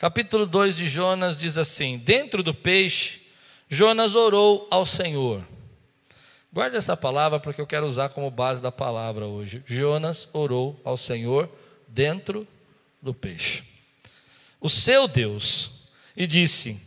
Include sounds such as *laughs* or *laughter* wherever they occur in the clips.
Capítulo 2 de Jonas diz assim: Dentro do peixe, Jonas orou ao Senhor. Guarde essa palavra porque eu quero usar como base da palavra hoje. Jonas orou ao Senhor dentro do peixe. O seu Deus, e disse: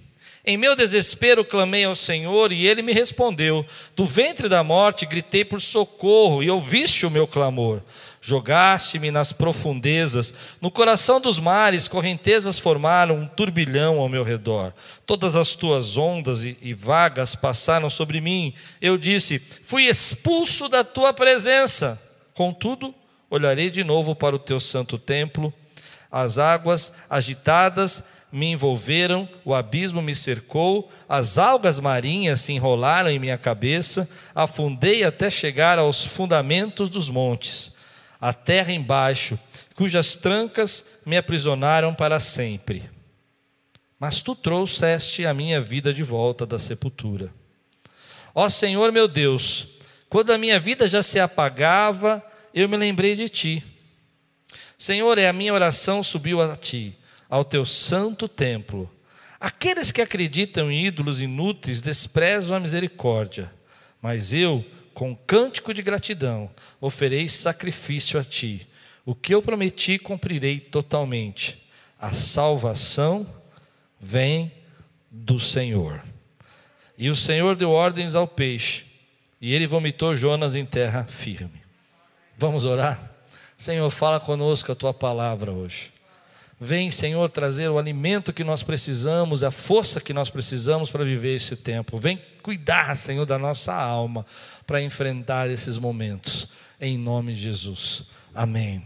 Em meu desespero clamei ao Senhor e ele me respondeu. Do ventre da morte gritei por socorro e ouviste o meu clamor. Jogaste-me nas profundezas, no coração dos mares, correntezas formaram um turbilhão ao meu redor. Todas as tuas ondas e, e vagas passaram sobre mim. Eu disse: Fui expulso da tua presença. Contudo, olharei de novo para o teu santo templo. As águas agitadas me envolveram, o abismo me cercou, as algas marinhas se enrolaram em minha cabeça, afundei até chegar aos fundamentos dos montes a terra embaixo, cujas trancas me aprisionaram para sempre. Mas tu trouxeste a minha vida de volta da sepultura. Ó Senhor meu Deus, quando a minha vida já se apagava, eu me lembrei de ti. Senhor, é a minha oração subiu a ti, ao teu santo templo. Aqueles que acreditam em ídolos inúteis desprezam a misericórdia, mas eu com cântico de gratidão, oferei sacrifício a ti. O que eu prometi, cumprirei totalmente. A salvação vem do Senhor. E o Senhor deu ordens ao peixe, e ele vomitou Jonas em terra firme. Vamos orar? Senhor, fala conosco a tua palavra hoje. Vem, Senhor, trazer o alimento que nós precisamos, a força que nós precisamos para viver esse tempo. Vem cuidar, Senhor, da nossa alma para enfrentar esses momentos, em nome de Jesus. Amém.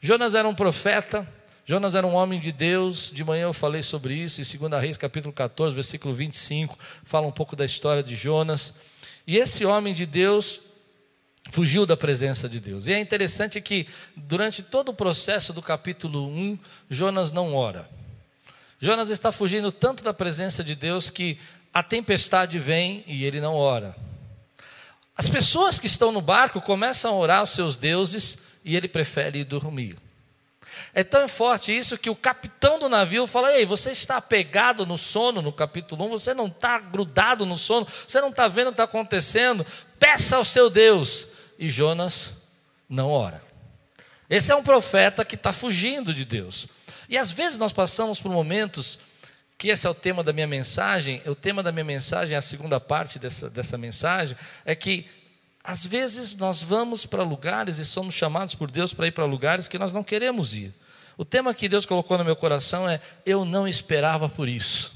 Jonas era um profeta, Jonas era um homem de Deus, de manhã eu falei sobre isso, em 2 Reis capítulo 14, versículo 25, fala um pouco da história de Jonas. E esse homem de Deus fugiu da presença de Deus. E é interessante que durante todo o processo do capítulo 1, Jonas não ora. Jonas está fugindo tanto da presença de Deus que a tempestade vem e ele não ora. As pessoas que estão no barco começam a orar aos seus deuses e ele prefere ir dormir. É tão forte isso que o capitão do navio fala: Ei, você está apegado no sono no capítulo 1, você não está grudado no sono, você não está vendo o que está acontecendo, peça ao seu Deus. E Jonas não ora. Esse é um profeta que está fugindo de Deus. E às vezes nós passamos por momentos que esse é o tema da minha mensagem, o tema da minha mensagem, a segunda parte dessa, dessa mensagem, é que às vezes nós vamos para lugares e somos chamados por Deus para ir para lugares que nós não queremos ir. O tema que Deus colocou no meu coração é: eu não esperava por isso.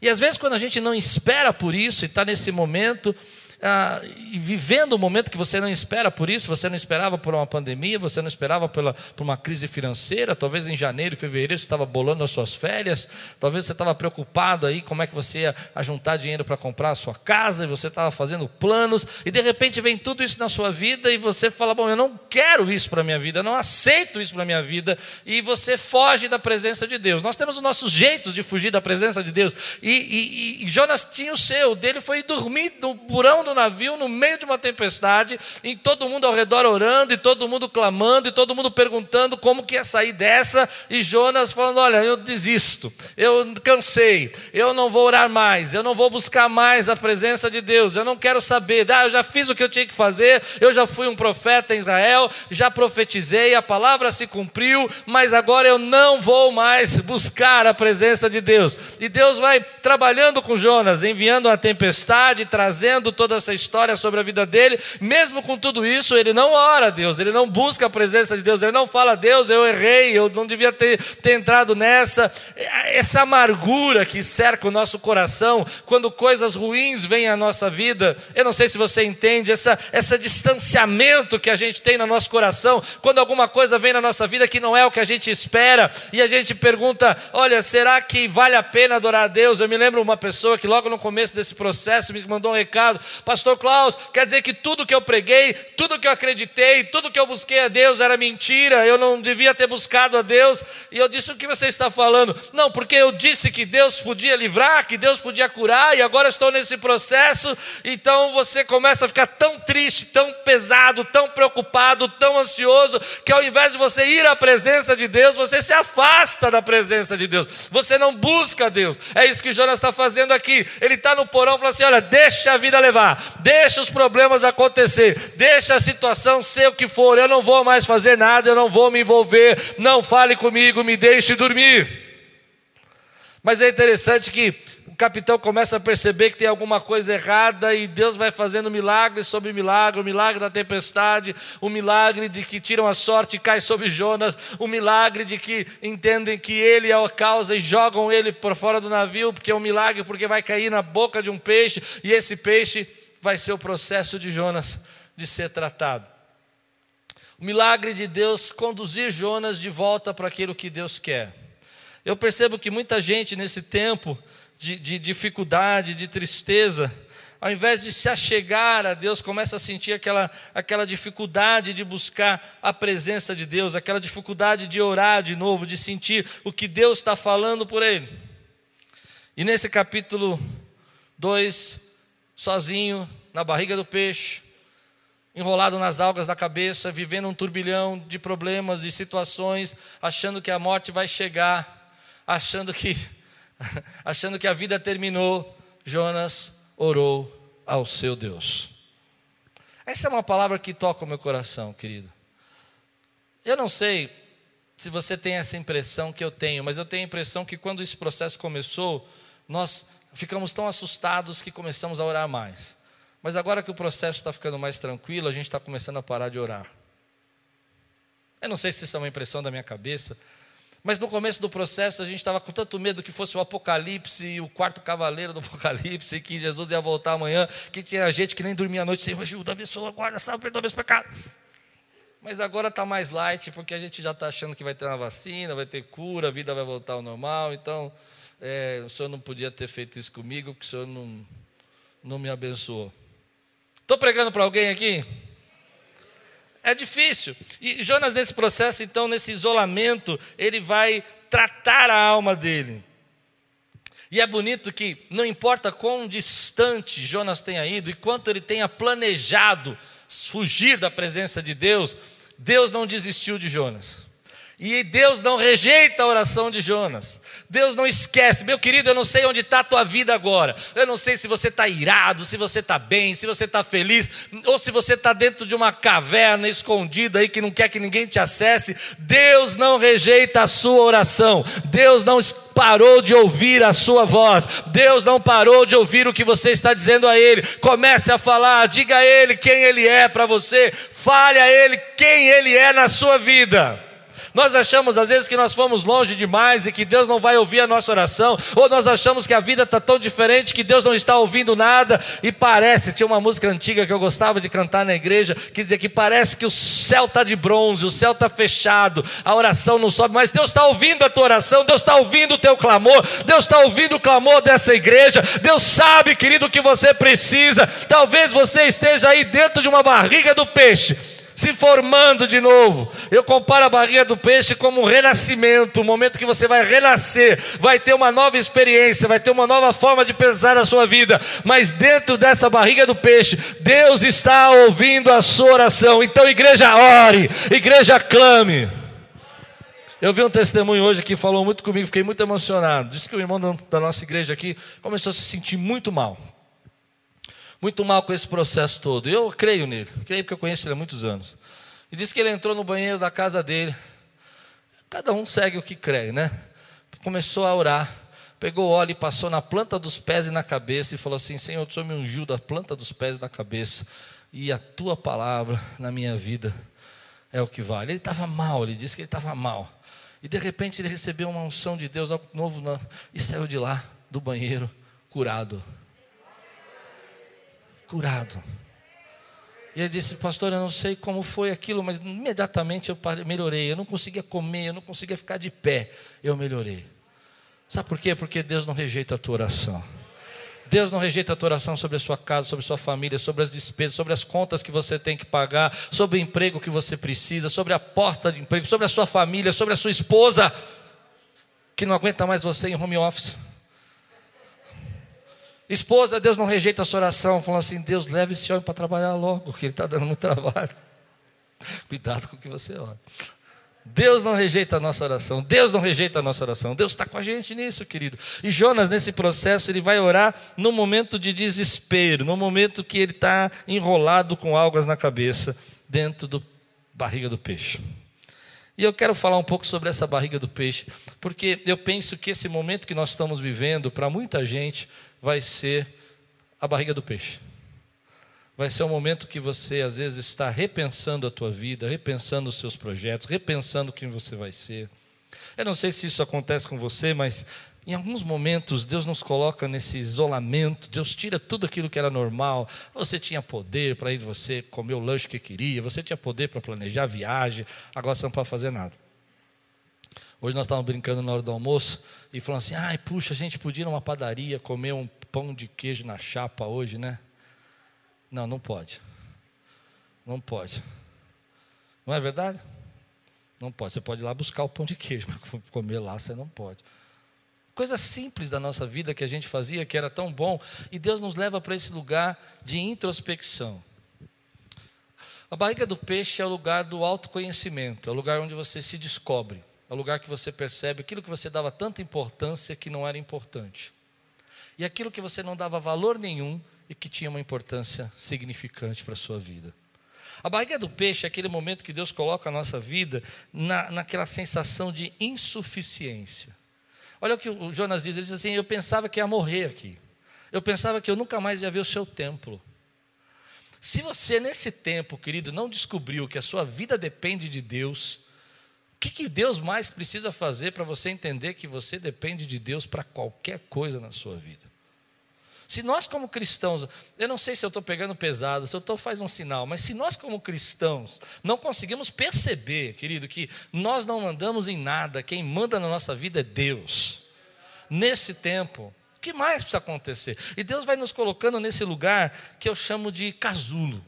E às vezes, quando a gente não espera por isso e está nesse momento, ah, vivendo um momento que você não espera por isso, você não esperava por uma pandemia, você não esperava pela, por uma crise financeira, talvez em janeiro, fevereiro você estava bolando as suas férias, talvez você estava preocupado aí como é que você ia juntar dinheiro para comprar a sua casa, e você estava fazendo planos, e de repente vem tudo isso na sua vida, e você fala, bom, eu não quero isso para a minha vida, eu não aceito isso para a minha vida, e você foge da presença de Deus. Nós temos os nossos jeitos de fugir da presença de Deus, e, e, e Jonas tinha o seu, dele foi dormir no burão do do navio no meio de uma tempestade, e todo mundo ao redor orando, e todo mundo clamando, e todo mundo perguntando como que ia sair dessa, e Jonas falando: Olha, eu desisto, eu cansei, eu não vou orar mais, eu não vou buscar mais a presença de Deus, eu não quero saber, ah, eu já fiz o que eu tinha que fazer, eu já fui um profeta em Israel, já profetizei, a palavra se cumpriu, mas agora eu não vou mais buscar a presença de Deus. E Deus vai trabalhando com Jonas, enviando a tempestade, trazendo toda essa história sobre a vida dele, mesmo com tudo isso, ele não ora a Deus, ele não busca a presença de Deus, ele não fala, Deus, eu errei, eu não devia ter, ter entrado nessa. Essa amargura que cerca o nosso coração quando coisas ruins vêm à nossa vida, eu não sei se você entende, essa, esse distanciamento que a gente tem no nosso coração, quando alguma coisa vem na nossa vida que não é o que a gente espera, e a gente pergunta: olha, será que vale a pena adorar a Deus? Eu me lembro uma pessoa que logo no começo desse processo me mandou um recado, Pastor Klaus, quer dizer que tudo que eu preguei, tudo que eu acreditei, tudo que eu busquei a Deus era mentira, eu não devia ter buscado a Deus. E eu disse: O que você está falando? Não, porque eu disse que Deus podia livrar, que Deus podia curar, e agora estou nesse processo. Então você começa a ficar tão triste, tão pesado, tão preocupado, tão ansioso, que ao invés de você ir à presença de Deus, você se afasta da presença de Deus, você não busca Deus. É isso que Jonas está fazendo aqui. Ele está no porão e fala assim: olha, deixa a vida levar, deixa os problemas acontecer, deixa a situação ser o que for, eu não vou mais fazer nada, eu não vou me envolver, não fale comigo, me deixe dormir. Mas é interessante que capitão começa a perceber que tem alguma coisa errada e Deus vai fazendo milagre sobre milagre, o milagre da tempestade, o milagre de que tiram a sorte e cai sobre Jonas, o milagre de que entendem que ele é a causa e jogam ele por fora do navio, porque é um milagre, porque vai cair na boca de um peixe e esse peixe vai ser o processo de Jonas de ser tratado. O milagre de Deus conduzir Jonas de volta para aquilo que Deus quer. Eu percebo que muita gente nesse tempo de, de dificuldade, de tristeza, ao invés de se achegar a Deus, começa a sentir aquela, aquela dificuldade de buscar a presença de Deus, aquela dificuldade de orar de novo, de sentir o que Deus está falando por ele. E nesse capítulo 2, sozinho, na barriga do peixe, enrolado nas algas da cabeça, vivendo um turbilhão de problemas e situações, achando que a morte vai chegar, achando que *laughs* achando que a vida terminou, Jonas orou ao seu Deus. Essa é uma palavra que toca o meu coração, querido. Eu não sei se você tem essa impressão que eu tenho, mas eu tenho a impressão que quando esse processo começou, nós ficamos tão assustados que começamos a orar mais. Mas agora que o processo está ficando mais tranquilo, a gente está começando a parar de orar. Eu não sei se isso é uma impressão da minha cabeça, mas no começo do processo a gente estava com tanto medo que fosse o Apocalipse, o quarto cavaleiro do *laughs* Apocalipse, que Jesus ia voltar amanhã, que tinha gente que nem dormia à noite, Senhor, ajuda, abençoa, guarda, salve, perdoa meus pecados. Mas agora está mais light, porque a gente já está achando que vai ter uma vacina, vai ter cura, a vida vai voltar ao normal. Então, é, o Senhor não podia ter feito isso comigo, porque o Senhor não, não me abençoou. Estou pregando para alguém aqui? É difícil. E Jonas, nesse processo, então, nesse isolamento, ele vai tratar a alma dele. E é bonito que, não importa quão distante Jonas tenha ido e quanto ele tenha planejado fugir da presença de Deus, Deus não desistiu de Jonas. E Deus não rejeita a oração de Jonas. Deus não esquece. Meu querido, eu não sei onde está a tua vida agora. Eu não sei se você está irado, se você está bem, se você está feliz, ou se você está dentro de uma caverna escondida aí que não quer que ninguém te acesse. Deus não rejeita a sua oração. Deus não parou de ouvir a sua voz. Deus não parou de ouvir o que você está dizendo a Ele. Comece a falar, diga a Ele quem Ele é para você. Fale a Ele quem Ele é na sua vida. Nós achamos às vezes que nós fomos longe demais e que Deus não vai ouvir a nossa oração, ou nós achamos que a vida está tão diferente que Deus não está ouvindo nada, e parece, tinha uma música antiga que eu gostava de cantar na igreja, que dizia que parece que o céu está de bronze, o céu está fechado, a oração não sobe, mas Deus está ouvindo a tua oração, Deus está ouvindo o teu clamor, Deus está ouvindo o clamor dessa igreja, Deus sabe, querido, o que você precisa, talvez você esteja aí dentro de uma barriga do peixe, se formando de novo. Eu comparo a barriga do peixe como um renascimento, um momento que você vai renascer, vai ter uma nova experiência, vai ter uma nova forma de pensar a sua vida. Mas dentro dessa barriga do peixe, Deus está ouvindo a sua oração. Então, igreja, ore, igreja, clame. Eu vi um testemunho hoje que falou muito comigo, fiquei muito emocionado. Disse que o irmão da nossa igreja aqui começou a se sentir muito mal muito mal com esse processo todo. Eu creio nele, creio porque eu conheço ele há muitos anos. E disse que ele entrou no banheiro da casa dele. Cada um segue o que crê, né? Começou a orar, pegou óleo e passou na planta dos pés e na cabeça e falou assim: Senhor, o Senhor me ungiu da planta dos pés e na cabeça, e a tua palavra na minha vida é o que vale. Ele estava mal, ele disse que ele estava mal. E de repente ele recebeu uma unção de Deus, algo novo, e saiu de lá, do banheiro, curado curado. E ele disse, pastor, eu não sei como foi aquilo, mas imediatamente eu melhorei. Eu não conseguia comer, eu não conseguia ficar de pé. Eu melhorei. Sabe por quê? Porque Deus não rejeita a tua oração. Deus não rejeita a tua oração sobre a sua casa, sobre a sua família, sobre as despesas, sobre as contas que você tem que pagar, sobre o emprego que você precisa, sobre a porta de emprego, sobre a sua família, sobre a sua esposa, que não aguenta mais você em home office. Esposa, Deus não rejeita a sua oração, falando assim: Deus, leve esse homem para trabalhar logo, que ele está dando muito trabalho. *laughs* Cuidado com o que você ora. Deus não rejeita a nossa oração, Deus não rejeita a nossa oração, Deus está com a gente nisso, querido. E Jonas, nesse processo, ele vai orar no momento de desespero, no momento que ele está enrolado com algas na cabeça, dentro da barriga do peixe. E eu quero falar um pouco sobre essa barriga do peixe, porque eu penso que esse momento que nós estamos vivendo, para muita gente, vai ser a barriga do peixe. Vai ser o momento que você às vezes está repensando a tua vida, repensando os seus projetos, repensando quem você vai ser. Eu não sei se isso acontece com você, mas em alguns momentos Deus nos coloca nesse isolamento, Deus tira tudo aquilo que era normal. Você tinha poder para ir você comer o lanche que queria, você tinha poder para planejar a viagem, agora você não pode fazer nada. Hoje nós estávamos brincando na hora do almoço e falando assim: ai, puxa, a gente podia ir numa padaria comer um pão de queijo na chapa hoje, né? Não, não pode. Não pode. Não é verdade? Não pode. Você pode ir lá buscar o pão de queijo, *laughs* mas comer lá você não pode. Coisa simples da nossa vida que a gente fazia, que era tão bom, e Deus nos leva para esse lugar de introspecção. A barriga do peixe é o lugar do autoconhecimento, é o lugar onde você se descobre. É o lugar que você percebe aquilo que você dava tanta importância que não era importante. E aquilo que você não dava valor nenhum e que tinha uma importância significante para a sua vida. A barriga do peixe é aquele momento que Deus coloca a nossa vida na, naquela sensação de insuficiência. Olha o que o Jonas diz: ele diz assim, Eu pensava que ia morrer aqui. Eu pensava que eu nunca mais ia ver o seu templo. Se você, nesse tempo, querido, não descobriu que a sua vida depende de Deus, que, que Deus mais precisa fazer para você entender que você depende de Deus para qualquer coisa na sua vida? Se nós, como cristãos, eu não sei se eu estou pegando pesado, se eu estou faz um sinal, mas se nós, como cristãos, não conseguimos perceber, querido, que nós não mandamos em nada, quem manda na nossa vida é Deus. Nesse tempo, o que mais precisa acontecer? E Deus vai nos colocando nesse lugar que eu chamo de casulo.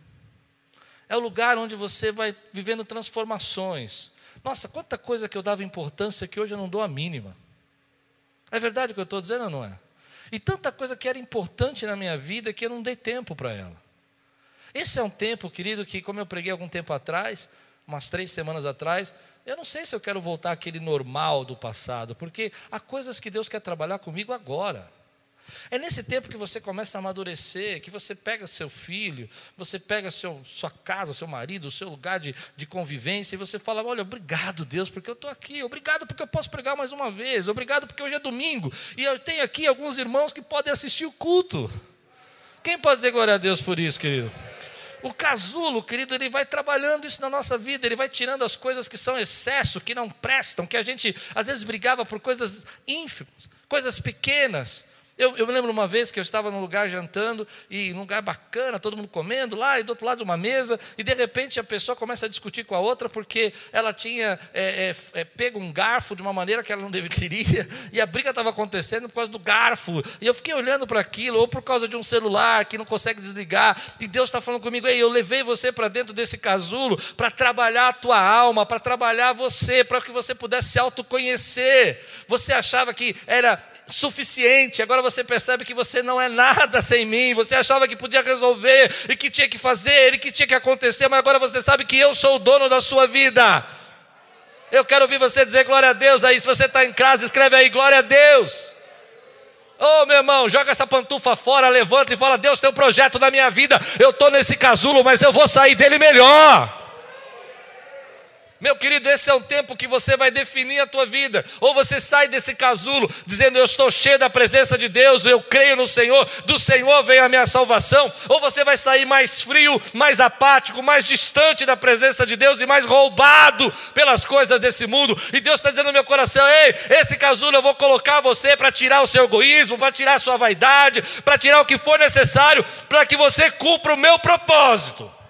É o lugar onde você vai vivendo transformações. Nossa, quanta coisa que eu dava importância que hoje eu não dou a mínima. É verdade o que eu estou dizendo ou não é? E tanta coisa que era importante na minha vida que eu não dei tempo para ela. Esse é um tempo, querido, que, como eu preguei algum tempo atrás, umas três semanas atrás, eu não sei se eu quero voltar àquele normal do passado, porque há coisas que Deus quer trabalhar comigo agora. É nesse tempo que você começa a amadurecer, que você pega seu filho, você pega seu, sua casa, seu marido, o seu lugar de, de convivência, e você fala: Olha, obrigado, Deus, porque eu estou aqui, obrigado porque eu posso pregar mais uma vez, obrigado porque hoje é domingo, e eu tenho aqui alguns irmãos que podem assistir o culto. Quem pode dizer glória a Deus por isso, querido? O casulo, querido, ele vai trabalhando isso na nossa vida, ele vai tirando as coisas que são excesso, que não prestam, que a gente às vezes brigava por coisas ínfimas, coisas pequenas. Eu, eu me lembro uma vez que eu estava num lugar jantando, e num lugar bacana, todo mundo comendo lá, e do outro lado uma mesa, e de repente a pessoa começa a discutir com a outra porque ela tinha é, é, é, pego um garfo de uma maneira que ela não *laughs* deveria, e a briga estava acontecendo por causa do garfo, e eu fiquei olhando para aquilo, ou por causa de um celular que não consegue desligar, e Deus está falando comigo, ei, eu levei você para dentro desse casulo para trabalhar a tua alma, para trabalhar você, para que você pudesse se autoconhecer. Você achava que era suficiente, agora agora você percebe que você não é nada sem mim. Você achava que podia resolver e que tinha que fazer e que tinha que acontecer, mas agora você sabe que eu sou o dono da sua vida. Eu quero ouvir você dizer glória a Deus aí. Se você está em casa, escreve aí glória a Deus. Ô oh, meu irmão, joga essa pantufa fora, levanta e fala: Deus tem um projeto na minha vida. Eu estou nesse casulo, mas eu vou sair dele melhor. Meu querido, esse é um tempo que você vai definir a tua vida. Ou você sai desse casulo dizendo eu estou cheio da presença de Deus, eu creio no Senhor, do Senhor vem a minha salvação. Ou você vai sair mais frio, mais apático, mais distante da presença de Deus e mais roubado pelas coisas desse mundo. E Deus está dizendo no meu coração: ei, esse casulo eu vou colocar você para tirar o seu egoísmo, para tirar a sua vaidade, para tirar o que for necessário, para que você cumpra o meu propósito.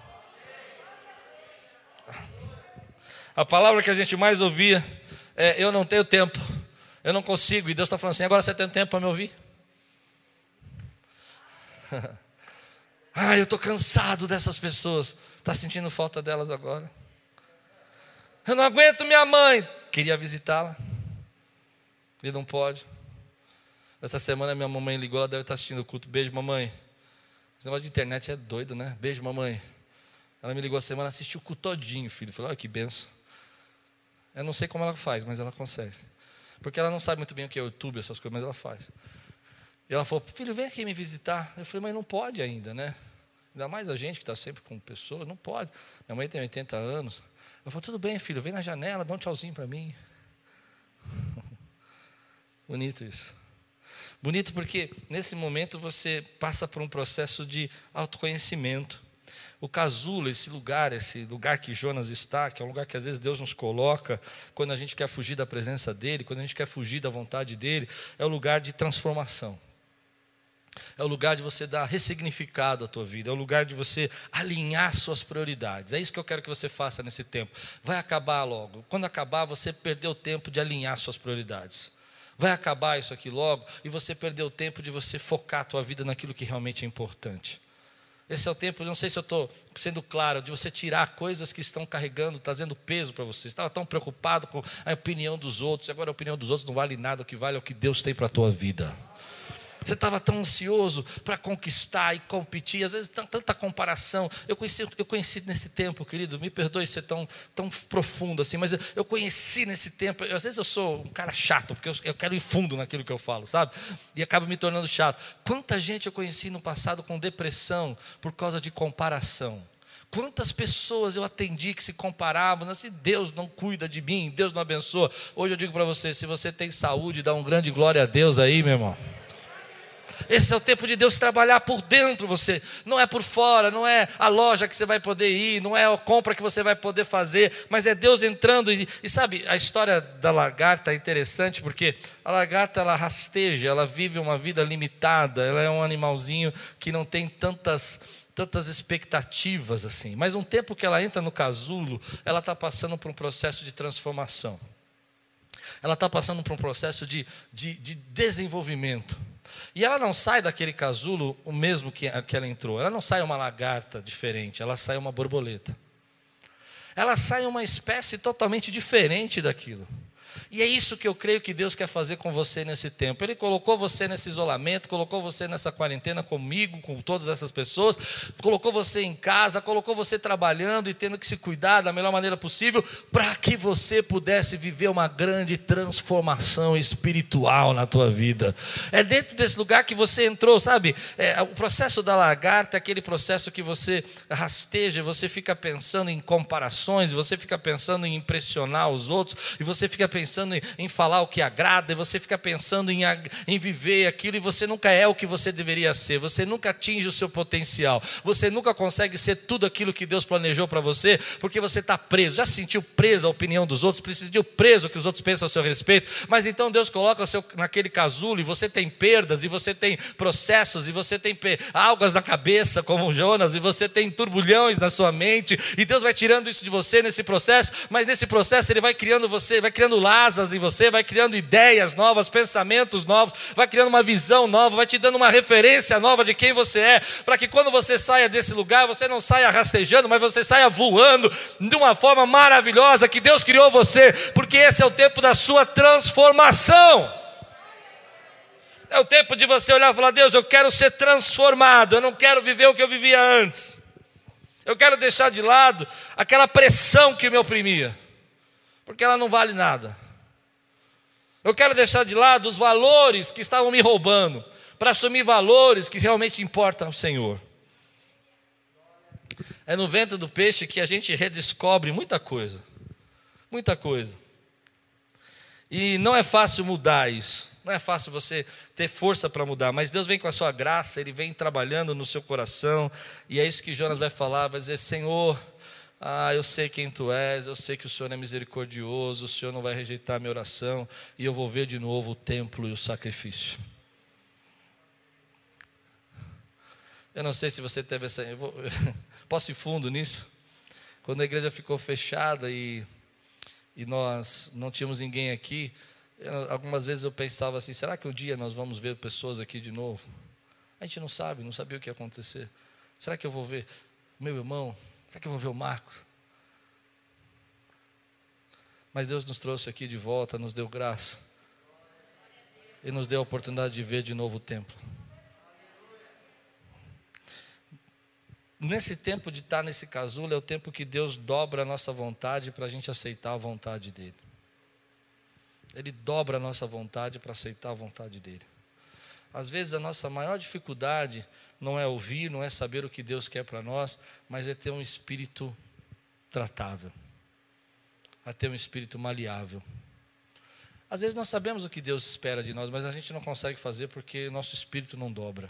A palavra que a gente mais ouvia é: Eu não tenho tempo, eu não consigo. E Deus está falando assim: agora você tem tempo para me ouvir? *laughs* ah, eu estou cansado dessas pessoas. Está sentindo falta delas agora? Eu não aguento minha mãe. Queria visitá-la. E não pode. Essa semana minha mamãe ligou, ela deve estar assistindo o culto. Beijo, mamãe. Esse negócio de internet é doido, né? Beijo, mamãe. Ela me ligou a semana, assistiu o culto todinho, filho. Falei, olha que benção. Eu não sei como ela faz, mas ela consegue. Porque ela não sabe muito bem o que é YouTube, essas coisas, mas ela faz. E ela falou, filho, vem aqui me visitar. Eu falei, mas não pode ainda, né? Ainda mais a gente que está sempre com pessoas, não pode. Minha mãe tem 80 anos. Eu falei, tudo bem, filho, vem na janela, dá um tchauzinho para mim. *laughs* Bonito isso. Bonito porque nesse momento você passa por um processo de autoconhecimento. O casulo, esse lugar, esse lugar que Jonas está, que é um lugar que às vezes Deus nos coloca quando a gente quer fugir da presença dEle, quando a gente quer fugir da vontade dEle, é o lugar de transformação. É o lugar de você dar ressignificado à tua vida, é o lugar de você alinhar suas prioridades. É isso que eu quero que você faça nesse tempo. Vai acabar logo. Quando acabar, você perdeu o tempo de alinhar suas prioridades. Vai acabar isso aqui logo e você perdeu o tempo de você focar a tua vida naquilo que realmente é importante. Esse é o tempo, não sei se eu estou sendo claro, de você tirar coisas que estão carregando, trazendo peso para você. Você estava tão preocupado com a opinião dos outros, agora a opinião dos outros não vale nada, o que vale é o que Deus tem para a tua vida. Você estava tão ansioso para conquistar e competir, às vezes tanta comparação. Eu conheci, eu conheci nesse tempo, querido, me perdoe ser tão, tão profundo assim, mas eu, eu conheci nesse tempo. Eu, às vezes eu sou um cara chato, porque eu, eu, quero ir fundo naquilo que eu falo, sabe? E acaba me tornando chato. Quanta gente eu conheci no passado com depressão por causa de comparação. Quantas pessoas eu atendi que se comparavam, assim, Deus não cuida de mim, Deus não abençoa. Hoje eu digo para você: se você tem saúde, dá um grande glória a Deus aí, meu irmão. Esse é o tempo de Deus trabalhar por dentro você, não é por fora, não é a loja que você vai poder ir, não é a compra que você vai poder fazer, mas é Deus entrando e, e sabe, a história da lagarta é interessante porque a lagarta ela rasteja, ela vive uma vida limitada, ela é um animalzinho que não tem tantas tantas expectativas assim. Mas um tempo que ela entra no casulo, ela está passando por um processo de transformação. Ela está passando por um processo de, de, de desenvolvimento. E ela não sai daquele casulo o mesmo que, que ela entrou. Ela não sai uma lagarta diferente, ela sai uma borboleta. Ela sai uma espécie totalmente diferente daquilo. E é isso que eu creio que Deus quer fazer com você nesse tempo. Ele colocou você nesse isolamento, colocou você nessa quarentena comigo, com todas essas pessoas, colocou você em casa, colocou você trabalhando e tendo que se cuidar da melhor maneira possível, para que você pudesse viver uma grande transformação espiritual na tua vida. É dentro desse lugar que você entrou, sabe? É, o processo da lagarta é aquele processo que você rasteja, você fica pensando em comparações, você fica pensando em impressionar os outros, e você fica pensando pensando em, falar o que agrada, e você fica pensando em, em viver aquilo, e você nunca é o que você deveria ser, você nunca atinge o seu potencial, você nunca consegue ser tudo aquilo que Deus planejou para você, porque você está preso. Já se sentiu preso à opinião dos outros, precisa preso o que os outros pensam a seu respeito, mas então Deus coloca o seu, naquele casulo e você tem perdas, e você tem processos, e você tem algas na cabeça, como Jonas, e você tem turbulhões na sua mente, e Deus vai tirando isso de você nesse processo, mas nesse processo Ele vai criando você, vai criando lá asas em você, vai criando ideias novas, pensamentos novos, vai criando uma visão nova, vai te dando uma referência nova de quem você é, para que quando você saia desse lugar, você não saia rastejando, mas você saia voando de uma forma maravilhosa que Deus criou você, porque esse é o tempo da sua transformação. É o tempo de você olhar e falar: Deus, eu quero ser transformado, eu não quero viver o que eu vivia antes. Eu quero deixar de lado aquela pressão que me oprimia, porque ela não vale nada. Eu quero deixar de lado os valores que estavam me roubando, para assumir valores que realmente importam ao Senhor. É no vento do peixe que a gente redescobre muita coisa. Muita coisa. E não é fácil mudar isso. Não é fácil você ter força para mudar, mas Deus vem com a sua graça, Ele vem trabalhando no seu coração, e é isso que Jonas vai falar: vai dizer, Senhor, ah, eu sei quem tu és, eu sei que o Senhor é misericordioso, o Senhor não vai rejeitar a minha oração, e eu vou ver de novo o templo e o sacrifício. Eu não sei se você teve essa. Eu vou, *laughs* posso ir fundo nisso? Quando a igreja ficou fechada e, e nós não tínhamos ninguém aqui, eu, algumas vezes eu pensava assim: será que um dia nós vamos ver pessoas aqui de novo? A gente não sabe, não sabia o que ia acontecer. Será que eu vou ver meu irmão? Será que eu vou ver o Marcos? Mas Deus nos trouxe aqui de volta, nos deu graça. E nos deu a oportunidade de ver de novo o templo. Nesse tempo de estar nesse casulo, é o tempo que Deus dobra a nossa vontade para a gente aceitar a vontade dEle. Ele dobra a nossa vontade para aceitar a vontade dEle. Às vezes a nossa maior dificuldade não é ouvir, não é saber o que Deus quer para nós, mas é ter um espírito tratável a ter um espírito maleável. Às vezes nós sabemos o que Deus espera de nós, mas a gente não consegue fazer porque nosso espírito não dobra.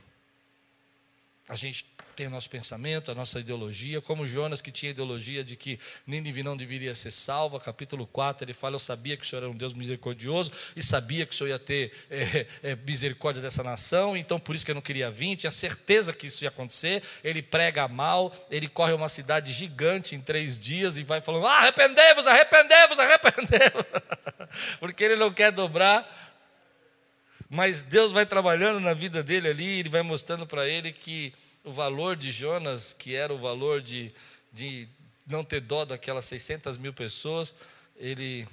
A gente tem o nosso pensamento, a nossa ideologia, como Jonas que tinha ideologia de que Nínive não deveria ser salva, capítulo 4, ele fala, eu sabia que o Senhor era um Deus misericordioso, e sabia que o Senhor ia ter é, é, misericórdia dessa nação, então por isso que eu não queria vir, tinha certeza que isso ia acontecer, ele prega mal, ele corre uma cidade gigante em três dias e vai falando, ah, arrependei-vos, arrependei-vos, arrependei-vos, *laughs* porque ele não quer dobrar mas Deus vai trabalhando na vida dele ali, ele vai mostrando para ele que o valor de Jonas, que era o valor de, de não ter dó daquelas 600 mil pessoas, ele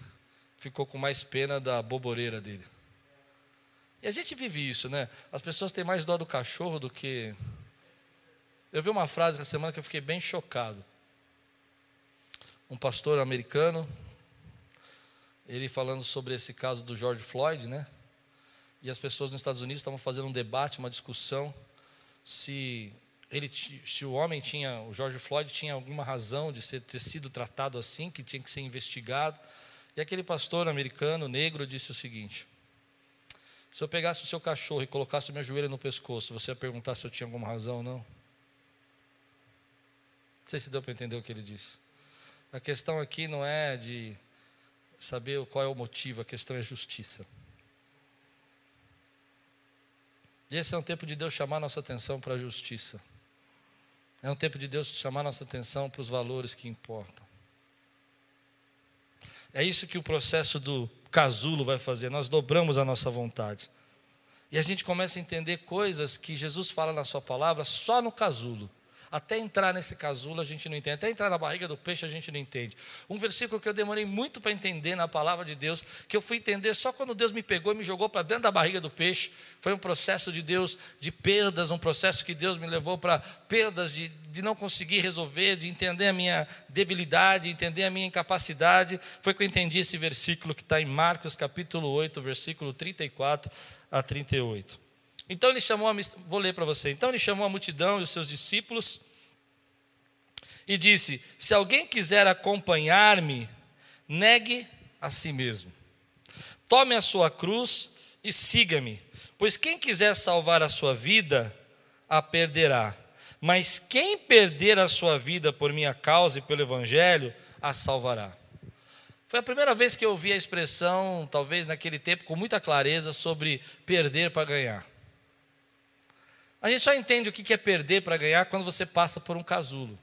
ficou com mais pena da boboreira dele. E a gente vive isso, né? As pessoas têm mais dó do cachorro do que. Eu vi uma frase essa semana que eu fiquei bem chocado. Um pastor americano, ele falando sobre esse caso do George Floyd, né? E as pessoas nos Estados Unidos estavam fazendo um debate, uma discussão se ele, se o homem tinha, o George Floyd tinha alguma razão de ser, ter sido tratado assim, que tinha que ser investigado. E aquele pastor americano negro disse o seguinte: se eu pegasse o seu cachorro e colocasse o meu joelho no pescoço, você ia perguntar se eu tinha alguma razão ou não? Não sei se deu para entender o que ele disse. A questão aqui não é de saber qual é o motivo, a questão é justiça. E esse é um tempo de Deus chamar nossa atenção para a justiça. É um tempo de Deus chamar nossa atenção para os valores que importam. É isso que o processo do casulo vai fazer. Nós dobramos a nossa vontade. E a gente começa a entender coisas que Jesus fala na sua palavra só no casulo. Até entrar nesse casulo a gente não entende. Até entrar na barriga do peixe a gente não entende. Um versículo que eu demorei muito para entender na palavra de Deus, que eu fui entender só quando Deus me pegou e me jogou para dentro da barriga do peixe. Foi um processo de Deus de perdas, um processo que Deus me levou para perdas de, de não conseguir resolver, de entender a minha debilidade, entender a minha incapacidade. Foi que eu entendi esse versículo que está em Marcos capítulo 8, versículo 34 a 38. Então ele chamou, a, vou ler para você. Então ele chamou a multidão e os seus discípulos e disse: Se alguém quiser acompanhar-me, negue a si mesmo. Tome a sua cruz e siga-me. Pois quem quiser salvar a sua vida, a perderá. Mas quem perder a sua vida por minha causa e pelo Evangelho, a salvará. Foi a primeira vez que eu ouvi a expressão, talvez naquele tempo, com muita clareza, sobre perder para ganhar. A gente só entende o que é perder para ganhar quando você passa por um casulo.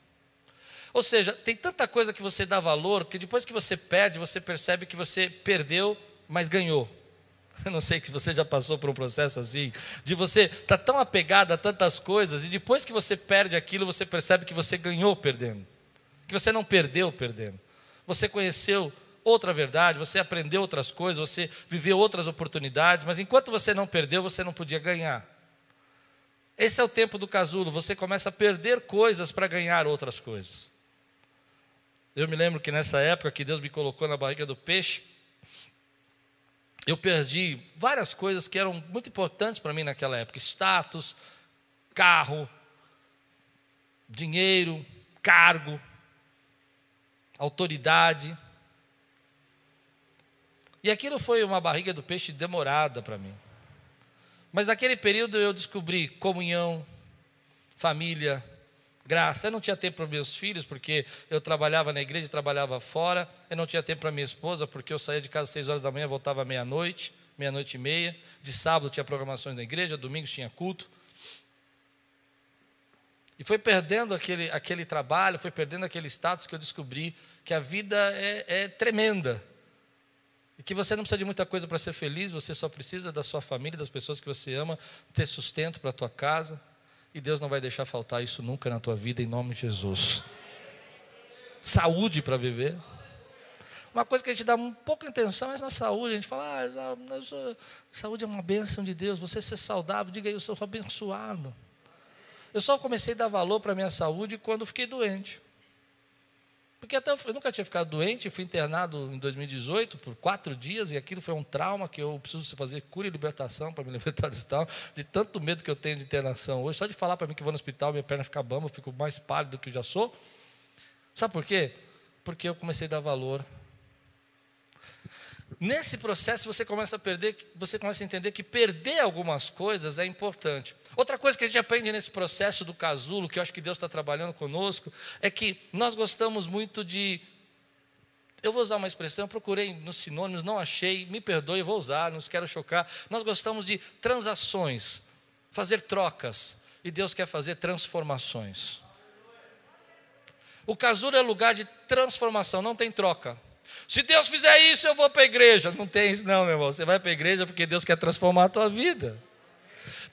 Ou seja, tem tanta coisa que você dá valor que depois que você perde, você percebe que você perdeu, mas ganhou. *laughs* Eu não sei se você já passou por um processo assim, de você estar tá tão apegado a tantas coisas e depois que você perde aquilo, você percebe que você ganhou perdendo, que você não perdeu perdendo. Você conheceu outra verdade, você aprendeu outras coisas, você viveu outras oportunidades, mas enquanto você não perdeu, você não podia ganhar. Esse é o tempo do casulo, você começa a perder coisas para ganhar outras coisas. Eu me lembro que nessa época que Deus me colocou na barriga do peixe, eu perdi várias coisas que eram muito importantes para mim naquela época: status, carro, dinheiro, cargo, autoridade. E aquilo foi uma barriga do peixe demorada para mim. Mas naquele período eu descobri comunhão, família, graça. Eu não tinha tempo para meus filhos, porque eu trabalhava na igreja, trabalhava fora. Eu não tinha tempo para minha esposa, porque eu saía de casa às seis horas da manhã, voltava meia-noite, meia-noite e meia. De sábado tinha programações na igreja, domingos tinha culto. E foi perdendo aquele, aquele trabalho, foi perdendo aquele status que eu descobri que a vida é, é tremenda. E que você não precisa de muita coisa para ser feliz, você só precisa da sua família, das pessoas que você ama, ter sustento para a tua casa. E Deus não vai deixar faltar isso nunca na tua vida, em nome de Jesus. Saúde para viver. Uma coisa que a gente dá um pouco atenção é na saúde. A gente fala, ah, saúde é uma bênção de Deus. Você ser saudável, diga aí, eu sou abençoado. Eu só comecei a dar valor para a minha saúde quando fiquei doente. Porque até eu nunca tinha ficado doente, fui internado em 2018 por quatro dias, e aquilo foi um trauma que eu preciso fazer cura e libertação para me *laughs* libertar desse tal, de tanto medo que eu tenho de internação hoje. Só de falar para mim que vou no hospital, minha perna fica bamba, eu fico mais pálido do que já sou. Sabe por quê? Porque eu comecei a dar valor Nesse processo você começa a perder, você começa a entender que perder algumas coisas é importante. Outra coisa que a gente aprende nesse processo do casulo, que eu acho que Deus está trabalhando conosco, é que nós gostamos muito de. Eu vou usar uma expressão, procurei nos sinônimos, não achei, me perdoe, vou usar, não quero chocar. Nós gostamos de transações, fazer trocas, e Deus quer fazer transformações. O casulo é lugar de transformação, não tem troca. Se Deus fizer isso, eu vou para a igreja. Não tem isso, não, meu irmão. Você vai para a igreja porque Deus quer transformar a tua vida.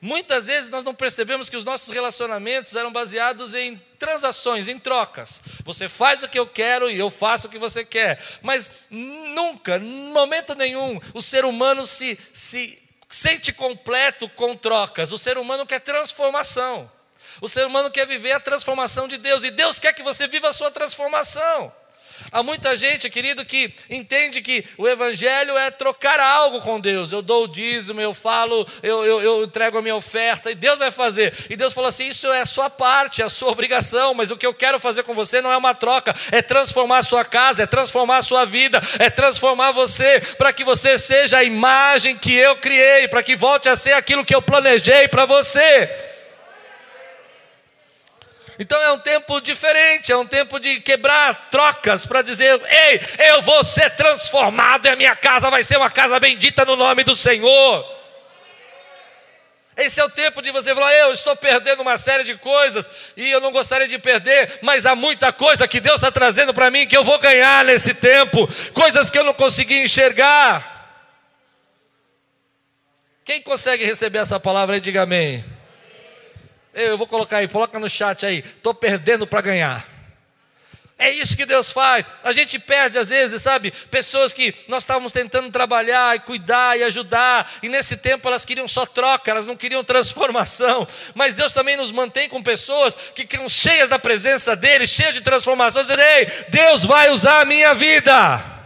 Muitas vezes nós não percebemos que os nossos relacionamentos eram baseados em transações, em trocas. Você faz o que eu quero e eu faço o que você quer. Mas nunca, em momento nenhum, o ser humano se, se sente completo com trocas. O ser humano quer transformação. O ser humano quer viver a transformação de Deus. E Deus quer que você viva a sua transformação. Há muita gente, querido, que entende que o Evangelho é trocar algo com Deus. Eu dou o dízimo, eu falo, eu, eu, eu entrego a minha oferta e Deus vai fazer. E Deus falou assim: Isso é a sua parte, é a sua obrigação, mas o que eu quero fazer com você não é uma troca, é transformar a sua casa, é transformar a sua vida, é transformar você para que você seja a imagem que eu criei, para que volte a ser aquilo que eu planejei para você. Então é um tempo diferente, é um tempo de quebrar trocas para dizer: ei, eu vou ser transformado e a minha casa vai ser uma casa bendita no nome do Senhor. Esse é o tempo de você falar: eu estou perdendo uma série de coisas e eu não gostaria de perder, mas há muita coisa que Deus está trazendo para mim que eu vou ganhar nesse tempo, coisas que eu não consegui enxergar. Quem consegue receber essa palavra aí, diga amém. Eu vou colocar aí, coloca no chat aí. Estou perdendo para ganhar. É isso que Deus faz. A gente perde às vezes, sabe? Pessoas que nós estávamos tentando trabalhar e cuidar e ajudar, e nesse tempo elas queriam só troca, elas não queriam transformação. Mas Deus também nos mantém com pessoas que estão cheias da presença dEle, cheias de transformação, dizendo: Ei, Deus vai usar a minha vida.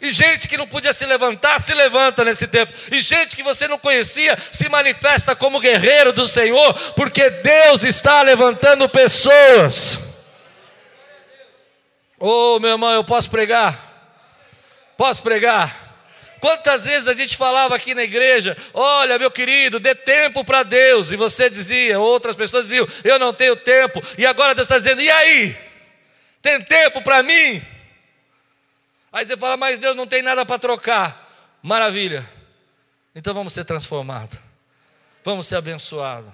E gente que não podia se levantar, se levanta nesse tempo. E gente que você não conhecia, se manifesta como guerreiro do Senhor, porque Deus está levantando pessoas. Oh, meu irmão, eu posso pregar? Posso pregar? Quantas vezes a gente falava aqui na igreja: olha, meu querido, dê tempo para Deus. E você dizia, outras pessoas diziam: eu não tenho tempo. E agora Deus está dizendo: e aí? Tem tempo para mim? Aí você fala, mas Deus não tem nada para trocar. Maravilha. Então vamos ser transformados. Vamos ser abençoados.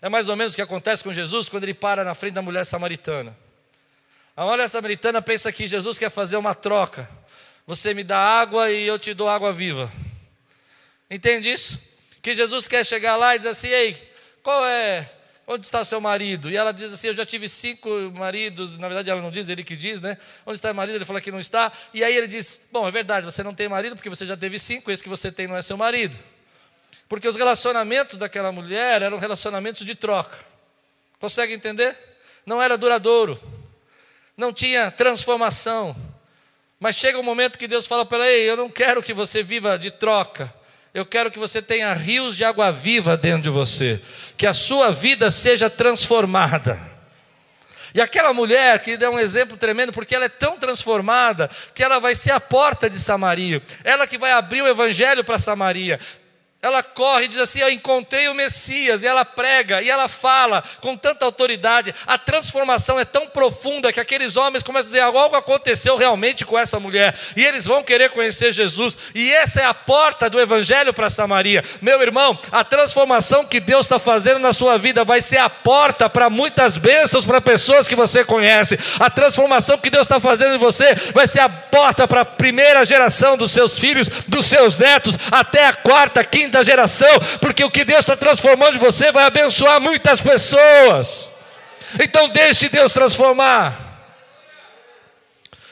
É mais ou menos o que acontece com Jesus quando ele para na frente da mulher samaritana. A mulher samaritana pensa que Jesus quer fazer uma troca. Você me dá água e eu te dou água viva. Entende isso? Que Jesus quer chegar lá e dizer assim: ei, qual é Onde está seu marido? E ela diz assim: Eu já tive cinco maridos. Na verdade, ela não diz, ele que diz, né? Onde está o marido? Ele fala que não está. E aí ele diz: Bom, é verdade, você não tem marido porque você já teve cinco, esse que você tem não é seu marido. Porque os relacionamentos daquela mulher eram relacionamentos de troca. Consegue entender? Não era duradouro, não tinha transformação. Mas chega um momento que Deus fala para ela: Ei, eu não quero que você viva de troca eu quero que você tenha rios de água viva dentro de você, que a sua vida seja transformada. E aquela mulher que dá um exemplo tremendo, porque ela é tão transformada que ela vai ser a porta de Samaria, ela que vai abrir o evangelho para Samaria. Ela corre e diz assim: Eu encontrei o Messias, e ela prega, e ela fala com tanta autoridade. A transformação é tão profunda que aqueles homens começam a dizer: algo aconteceu realmente com essa mulher, e eles vão querer conhecer Jesus, e essa é a porta do Evangelho para Samaria. Meu irmão, a transformação que Deus está fazendo na sua vida vai ser a porta para muitas bênçãos para pessoas que você conhece. A transformação que Deus está fazendo em você vai ser a porta para a primeira geração dos seus filhos, dos seus netos, até a quarta, quinta quinta geração, porque o que Deus está transformando em você vai abençoar muitas pessoas. Então deixe Deus transformar.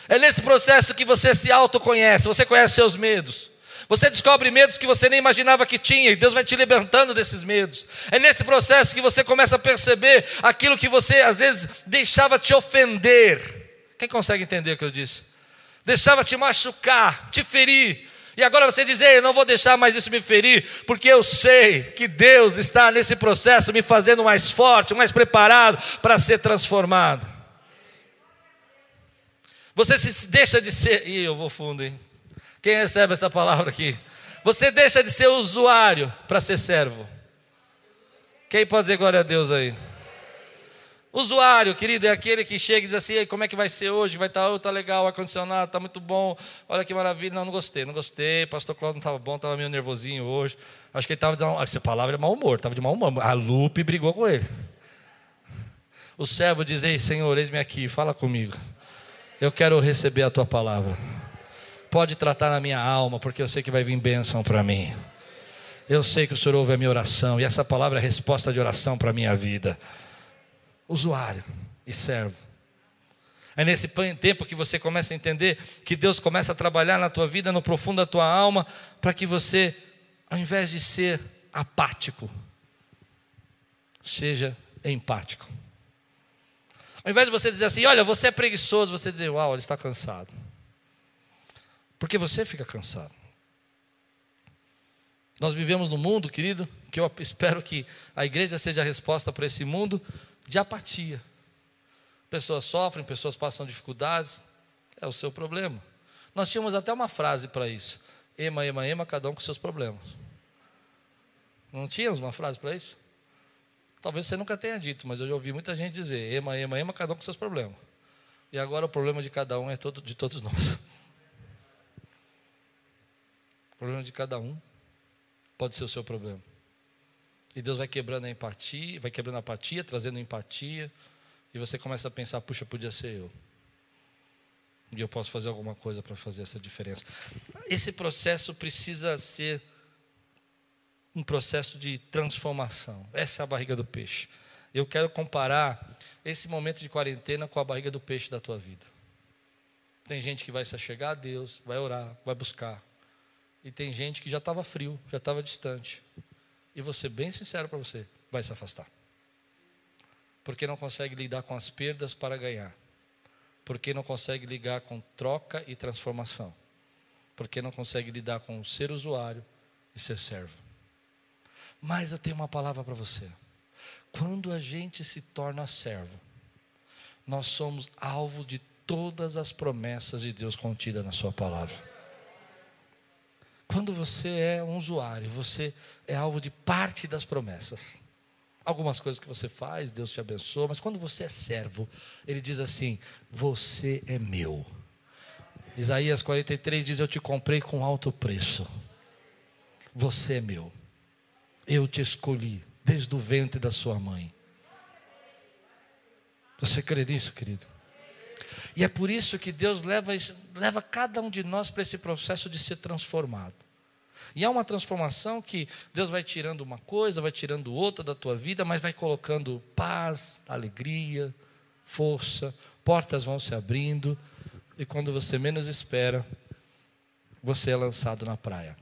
É nesse processo que você se autoconhece, você conhece seus medos. Você descobre medos que você nem imaginava que tinha, e Deus vai te libertando desses medos. É nesse processo que você começa a perceber aquilo que você às vezes deixava te ofender. Quem consegue entender o que eu disse? Deixava te machucar, te ferir, e agora você diz, eu não vou deixar mais isso me ferir, porque eu sei que Deus está nesse processo me fazendo mais forte, mais preparado para ser transformado. Você se deixa de ser. Ih, eu vou fundo, hein? Quem recebe essa palavra aqui? Você deixa de ser usuário para ser servo. Quem pode dizer glória a Deus aí? Usuário, querido, é aquele que chega e diz assim: como é que vai ser hoje? Vai estar, tá, oh, tá legal, ar-condicionado, está muito bom, olha que maravilha. Não, não gostei, não gostei. Pastor Cláudio não estava bom, estava meio nervosinho hoje. Acho que ele estava dizendo, essa palavra é mau humor, estava de mau humor. A Lupe brigou com ele. O servo diz: Ei, Senhor, eis-me aqui, fala comigo. Eu quero receber a tua palavra. Pode tratar na minha alma, porque eu sei que vai vir bênção para mim. Eu sei que o Senhor ouve a minha oração, e essa palavra é resposta de oração para a minha vida usuário e servo. É nesse tempo que você começa a entender que Deus começa a trabalhar na tua vida, no profundo da tua alma, para que você, ao invés de ser apático, seja empático. Ao invés de você dizer assim, olha, você é preguiçoso, você dizer, uau, ele está cansado. Porque você fica cansado. Nós vivemos num mundo, querido, que eu espero que a igreja seja a resposta para esse mundo, de apatia. Pessoas sofrem, pessoas passam dificuldades, é o seu problema. Nós tínhamos até uma frase para isso: ema, ema, ema, cada um com seus problemas. Não tínhamos uma frase para isso? Talvez você nunca tenha dito, mas eu já ouvi muita gente dizer: ema, ema, ema, cada um com seus problemas. E agora o problema de cada um é todo, de todos nós. *laughs* O problema de cada um pode ser o seu problema. E Deus vai quebrando a empatia, vai quebrando a apatia, trazendo empatia. E você começa a pensar, puxa, podia ser eu. E eu posso fazer alguma coisa para fazer essa diferença. Esse processo precisa ser um processo de transformação. Essa é a barriga do peixe. Eu quero comparar esse momento de quarentena com a barriga do peixe da tua vida. Tem gente que vai se chegar a Deus, vai orar, vai buscar. E tem gente que já estava frio, já estava distante e vou ser bem sincero para você, vai se afastar. Porque não consegue lidar com as perdas para ganhar. Porque não consegue lidar com troca e transformação. Porque não consegue lidar com ser usuário e ser servo. Mas eu tenho uma palavra para você. Quando a gente se torna servo, nós somos alvo de todas as promessas de Deus contidas na Sua palavra. Quando você é um usuário, você é alvo de parte das promessas. Algumas coisas que você faz, Deus te abençoa, mas quando você é servo, ele diz assim: Você é meu. Isaías 43 diz: Eu te comprei com alto preço. Você é meu. Eu te escolhi desde o ventre da sua mãe. Você crê nisso, querido? E é por isso que Deus leva, leva cada um de nós para esse processo de ser transformado. E é uma transformação que Deus vai tirando uma coisa, vai tirando outra da tua vida, mas vai colocando paz, alegria, força, portas vão se abrindo, e quando você menos espera, você é lançado na praia.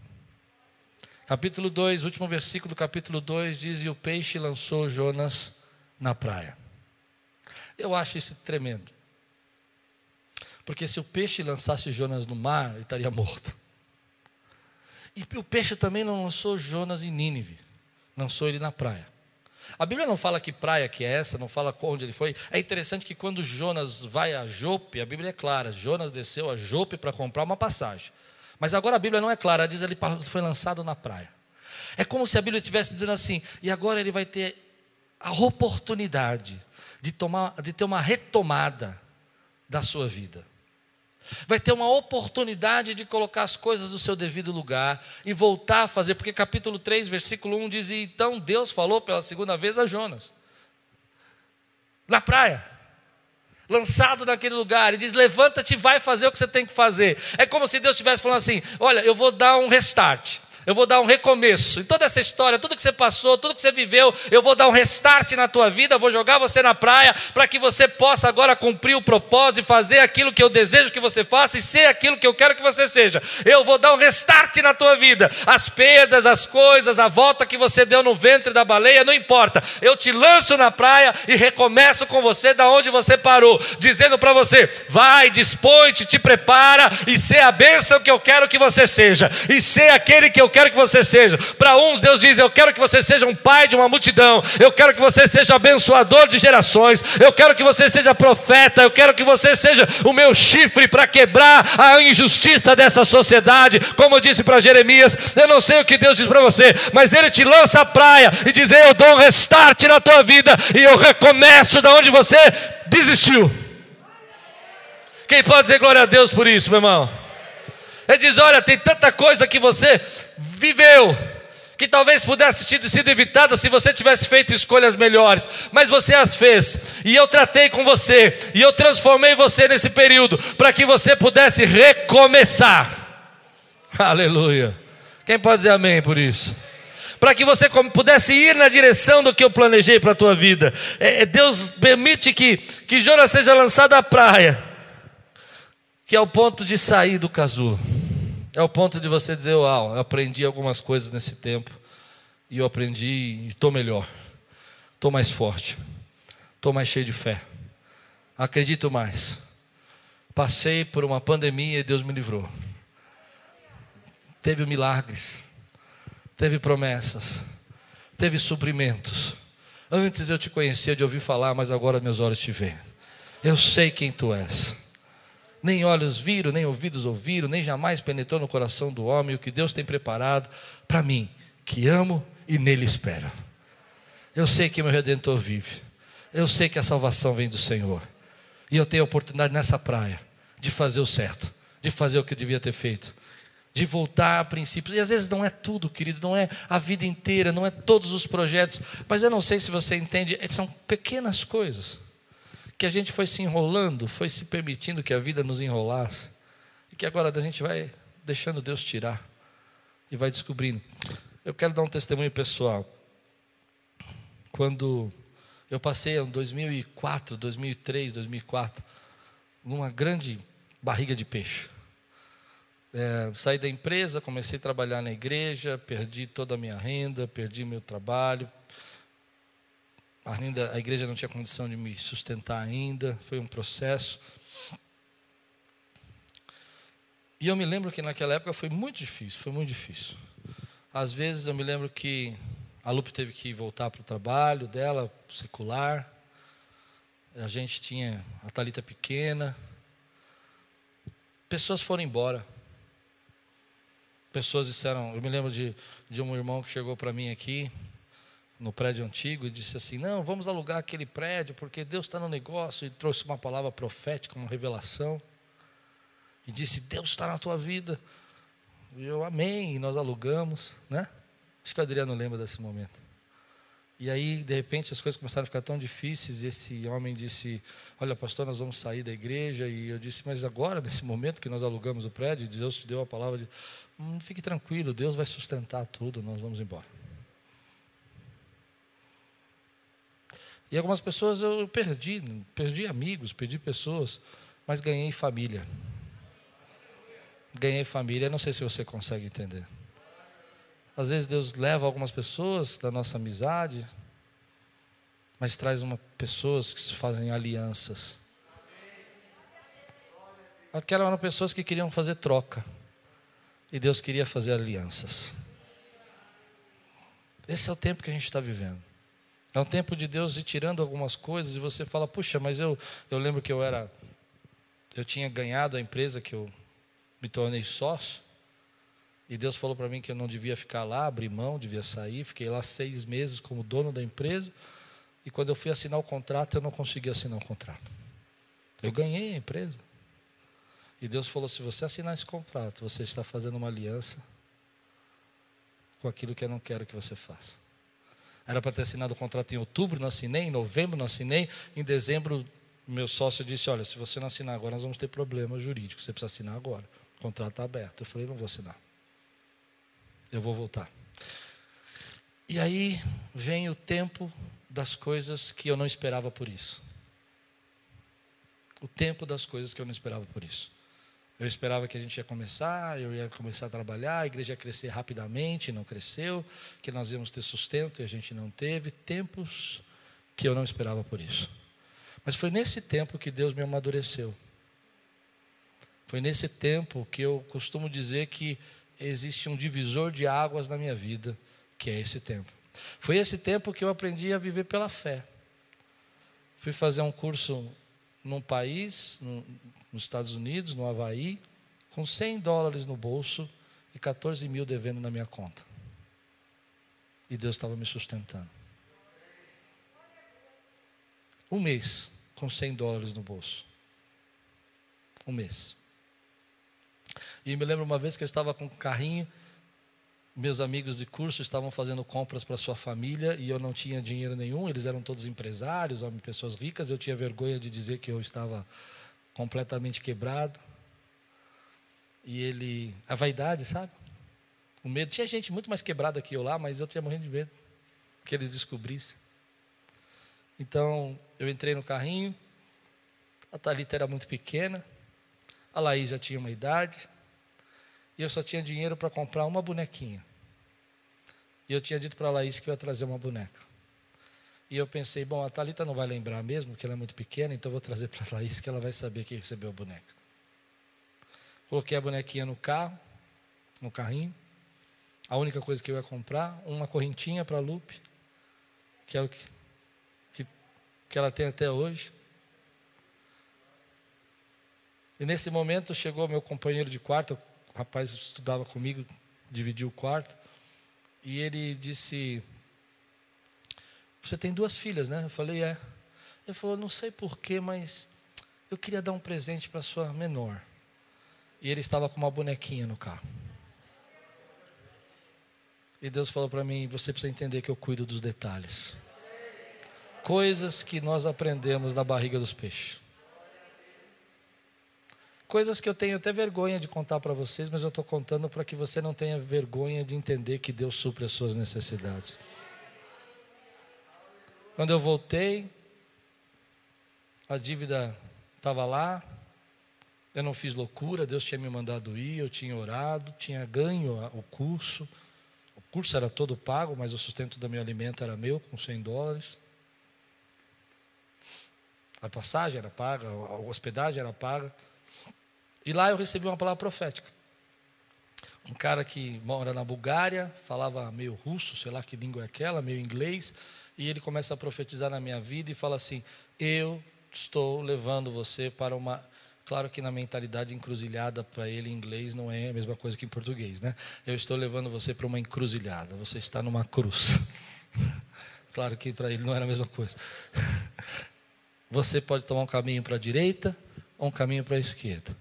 Capítulo 2, último versículo do capítulo 2 diz: E o peixe lançou Jonas na praia. Eu acho isso tremendo. Porque se o peixe lançasse Jonas no mar, ele estaria morto. E o peixe também não lançou Jonas em Nínive, lançou ele na praia. A Bíblia não fala que praia que é essa, não fala onde ele foi. É interessante que quando Jonas vai a Jope, a Bíblia é clara, Jonas desceu a Jope para comprar uma passagem. Mas agora a Bíblia não é clara, diz ele foi lançado na praia. É como se a Bíblia estivesse dizendo assim: e agora ele vai ter a oportunidade de, tomar, de ter uma retomada da sua vida. Vai ter uma oportunidade de colocar as coisas no seu devido lugar e voltar a fazer, porque capítulo 3, versículo 1 diz: Então Deus falou pela segunda vez a Jonas, na praia, lançado naquele lugar, e diz: Levanta-te e vai fazer o que você tem que fazer. É como se Deus estivesse falando assim: Olha, eu vou dar um restart. Eu vou dar um recomeço. Em toda essa história, tudo que você passou, tudo que você viveu, eu vou dar um restart na tua vida, vou jogar você na praia para que você possa agora cumprir o propósito e fazer aquilo que eu desejo que você faça e ser aquilo que eu quero que você seja. Eu vou dar um restart na tua vida. As perdas, as coisas, a volta que você deu no ventre da baleia, não importa. Eu te lanço na praia e recomeço com você da onde você parou, dizendo para você: vai, dispõe-te, te prepara e ser a bênção que eu quero que você seja, e ser aquele que eu quero que você seja. Para uns, Deus diz: Eu quero que você seja um pai de uma multidão. Eu quero que você seja abençoador de gerações. Eu quero que você seja profeta. Eu quero que você seja o meu chifre para quebrar a injustiça dessa sociedade. Como eu disse para Jeremias, eu não sei o que Deus diz para você, mas Ele te lança à praia e diz: Eu dou um restart na tua vida e eu recomeço da onde você desistiu. Quem pode dizer glória a Deus por isso, meu irmão? Ele diz: Olha, tem tanta coisa que você viveu, que talvez pudesse ter sido evitada se você tivesse feito escolhas melhores, mas você as fez, e eu tratei com você, e eu transformei você nesse período, para que você pudesse recomeçar. *laughs* Aleluia. Quem pode dizer amém por isso? Para que você pudesse ir na direção do que eu planejei para a tua vida. É, é, Deus permite que, que Jonas seja lançado à praia, que é o ponto de sair do casulo. É o ponto de você dizer, uau, eu aprendi algumas coisas nesse tempo. E eu aprendi e estou melhor. Estou mais forte. Estou mais cheio de fé. Acredito mais. Passei por uma pandemia e Deus me livrou. Teve milagres. Teve promessas. Teve suprimentos. Antes eu te conhecia de ouvir falar, mas agora meus olhos te veem. Eu sei quem tu és nem olhos viram, nem ouvidos ouviram, nem jamais penetrou no coração do homem o que Deus tem preparado para mim, que amo e nele espero. Eu sei que meu redentor vive. Eu sei que a salvação vem do Senhor. E eu tenho a oportunidade nessa praia de fazer o certo, de fazer o que eu devia ter feito, de voltar a princípios. E às vezes não é tudo, querido, não é a vida inteira, não é todos os projetos, mas eu não sei se você entende, é são pequenas coisas que a gente foi se enrolando, foi se permitindo que a vida nos enrolasse, e que agora a gente vai deixando Deus tirar e vai descobrindo. Eu quero dar um testemunho pessoal. Quando eu passei em 2004, 2003, 2004, numa grande barriga de peixe. É, saí da empresa, comecei a trabalhar na igreja, perdi toda a minha renda, perdi meu trabalho, ainda a igreja não tinha condição de me sustentar ainda, foi um processo. E eu me lembro que naquela época foi muito difícil, foi muito difícil. Às vezes eu me lembro que a Lupe teve que voltar para o trabalho dela, secular. A gente tinha a Talita pequena. Pessoas foram embora. Pessoas disseram, eu me lembro de, de um irmão que chegou para mim aqui, no prédio antigo e disse assim: Não, vamos alugar aquele prédio porque Deus está no negócio. E trouxe uma palavra profética, uma revelação. E disse: Deus está na tua vida. E eu amei, e nós alugamos, né? Acho que o Adriano lembra desse momento. E aí, de repente, as coisas começaram a ficar tão difíceis. E esse homem disse: Olha, pastor, nós vamos sair da igreja. E eu disse: Mas agora, nesse momento que nós alugamos o prédio, Deus te deu a palavra de: hum, Fique tranquilo, Deus vai sustentar tudo, nós vamos embora. E algumas pessoas eu perdi, perdi amigos, perdi pessoas, mas ganhei família. Ganhei família, não sei se você consegue entender. Às vezes Deus leva algumas pessoas da nossa amizade, mas traz uma, pessoas que fazem alianças. Aquelas eram pessoas que queriam fazer troca. E Deus queria fazer alianças. Esse é o tempo que a gente está vivendo. É um tempo de Deus ir tirando algumas coisas e você fala, puxa, mas eu, eu lembro que eu era. Eu tinha ganhado a empresa que eu me tornei sócio. E Deus falou para mim que eu não devia ficar lá, abrir mão, devia sair. Fiquei lá seis meses como dono da empresa. E quando eu fui assinar o contrato, eu não consegui assinar o contrato. Eu ganhei a empresa. E Deus falou: se você assinar esse contrato, você está fazendo uma aliança com aquilo que eu não quero que você faça. Era para ter assinado o contrato em outubro, não assinei, em novembro não assinei, em dezembro meu sócio disse: Olha, se você não assinar agora, nós vamos ter problemas jurídicos, você precisa assinar agora. O contrato está aberto. Eu falei: Não vou assinar. Eu vou voltar. E aí vem o tempo das coisas que eu não esperava por isso. O tempo das coisas que eu não esperava por isso. Eu esperava que a gente ia começar, eu ia começar a trabalhar, a igreja ia crescer rapidamente, não cresceu, que nós íamos ter sustento e a gente não teve. Tempos que eu não esperava por isso. Mas foi nesse tempo que Deus me amadureceu. Foi nesse tempo que eu costumo dizer que existe um divisor de águas na minha vida, que é esse tempo. Foi esse tempo que eu aprendi a viver pela fé. Fui fazer um curso num país, nos Estados Unidos, no Havaí, com 100 dólares no bolso e 14 mil devendo na minha conta. E Deus estava me sustentando. Um mês com 100 dólares no bolso. Um mês. E me lembro uma vez que eu estava com um carrinho, meus amigos de curso estavam fazendo compras para sua família e eu não tinha dinheiro nenhum, eles eram todos empresários, pessoas ricas, eu tinha vergonha de dizer que eu estava completamente quebrado. E ele, a vaidade, sabe? O medo. Tinha gente muito mais quebrada que eu lá, mas eu tinha morrendo de medo que eles descobrissem. Então, eu entrei no carrinho. A Thalita era muito pequena. A Laís já tinha uma idade. E eu só tinha dinheiro para comprar uma bonequinha. E eu tinha dito para a Laís que eu ia trazer uma boneca. E eu pensei, bom, a Thalita não vai lembrar mesmo, que ela é muito pequena, então eu vou trazer *laughs* para a Laís que ela vai saber que recebeu a boneca. Coloquei a bonequinha no carro, no carrinho. A única coisa que eu ia comprar, uma correntinha para a Lupe, que é o que, que, que ela tem até hoje. E nesse momento chegou meu companheiro de quarto, o rapaz estudava comigo, dividiu o quarto, e ele disse: você tem duas filhas, né? Eu falei, é. Ele falou, não sei porquê, mas eu queria dar um presente para sua menor. E ele estava com uma bonequinha no carro. E Deus falou para mim: você precisa entender que eu cuido dos detalhes. Coisas que nós aprendemos na barriga dos peixes. Coisas que eu tenho até vergonha de contar para vocês, mas eu estou contando para que você não tenha vergonha de entender que Deus supre as suas necessidades. Quando eu voltei, a dívida estava lá, eu não fiz loucura, Deus tinha me mandado ir, eu tinha orado, tinha ganho o curso. O curso era todo pago, mas o sustento do meu alimento era meu, com 100 dólares. A passagem era paga, a hospedagem era paga. E lá eu recebi uma palavra profética. Um cara que mora na Bulgária, falava meio russo, sei lá que língua é aquela, meio inglês, e ele começa a profetizar na minha vida e fala assim: Eu estou levando você para uma. Claro que na mentalidade encruzilhada para ele em inglês não é a mesma coisa que em português, né? Eu estou levando você para uma encruzilhada, você está numa cruz. *laughs* claro que para ele não era a mesma coisa. *laughs* Você pode tomar um caminho para a direita ou um caminho para a esquerda.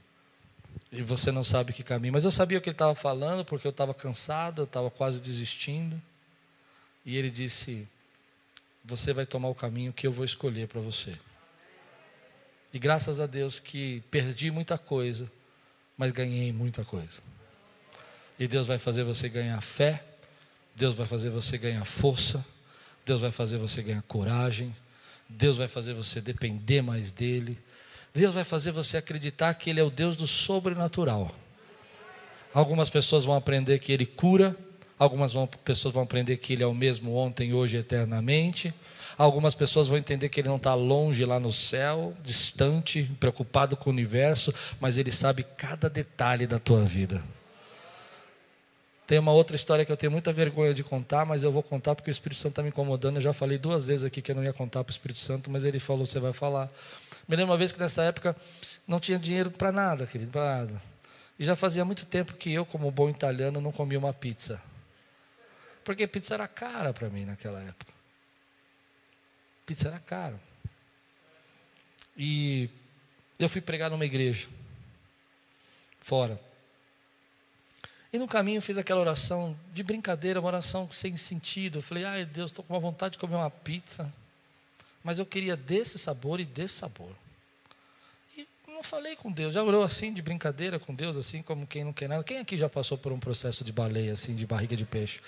E você não sabe que caminho. Mas eu sabia o que ele estava falando, porque eu estava cansado, eu estava quase desistindo. E ele disse: você vai tomar o caminho que eu vou escolher para você. E graças a Deus que perdi muita coisa, mas ganhei muita coisa. E Deus vai fazer você ganhar fé, Deus vai fazer você ganhar força, Deus vai fazer você ganhar coragem, Deus vai fazer você depender mais dele, Deus vai fazer você acreditar que Ele é o Deus do sobrenatural. Algumas pessoas vão aprender que Ele cura, Algumas vão, pessoas vão aprender que Ele é o mesmo ontem, hoje eternamente. Algumas pessoas vão entender que Ele não está longe lá no céu, distante, preocupado com o universo, mas Ele sabe cada detalhe da tua vida. Tem uma outra história que eu tenho muita vergonha de contar, mas eu vou contar porque o Espírito Santo está me incomodando. Eu já falei duas vezes aqui que eu não ia contar para o Espírito Santo, mas ele falou: você vai falar. Me lembro uma vez que nessa época não tinha dinheiro para nada, querido, para nada. E já fazia muito tempo que eu, como bom italiano, não comia uma pizza. Porque pizza era cara para mim naquela época. Pizza era cara. E eu fui pregar numa igreja, fora. E no caminho fiz aquela oração de brincadeira, uma oração sem sentido. Eu falei, ai Deus, estou com uma vontade de comer uma pizza, mas eu queria desse sabor e desse sabor. E não falei com Deus, já orou assim, de brincadeira com Deus, assim como quem não quer nada. Quem aqui já passou por um processo de baleia, assim, de barriga de peixe?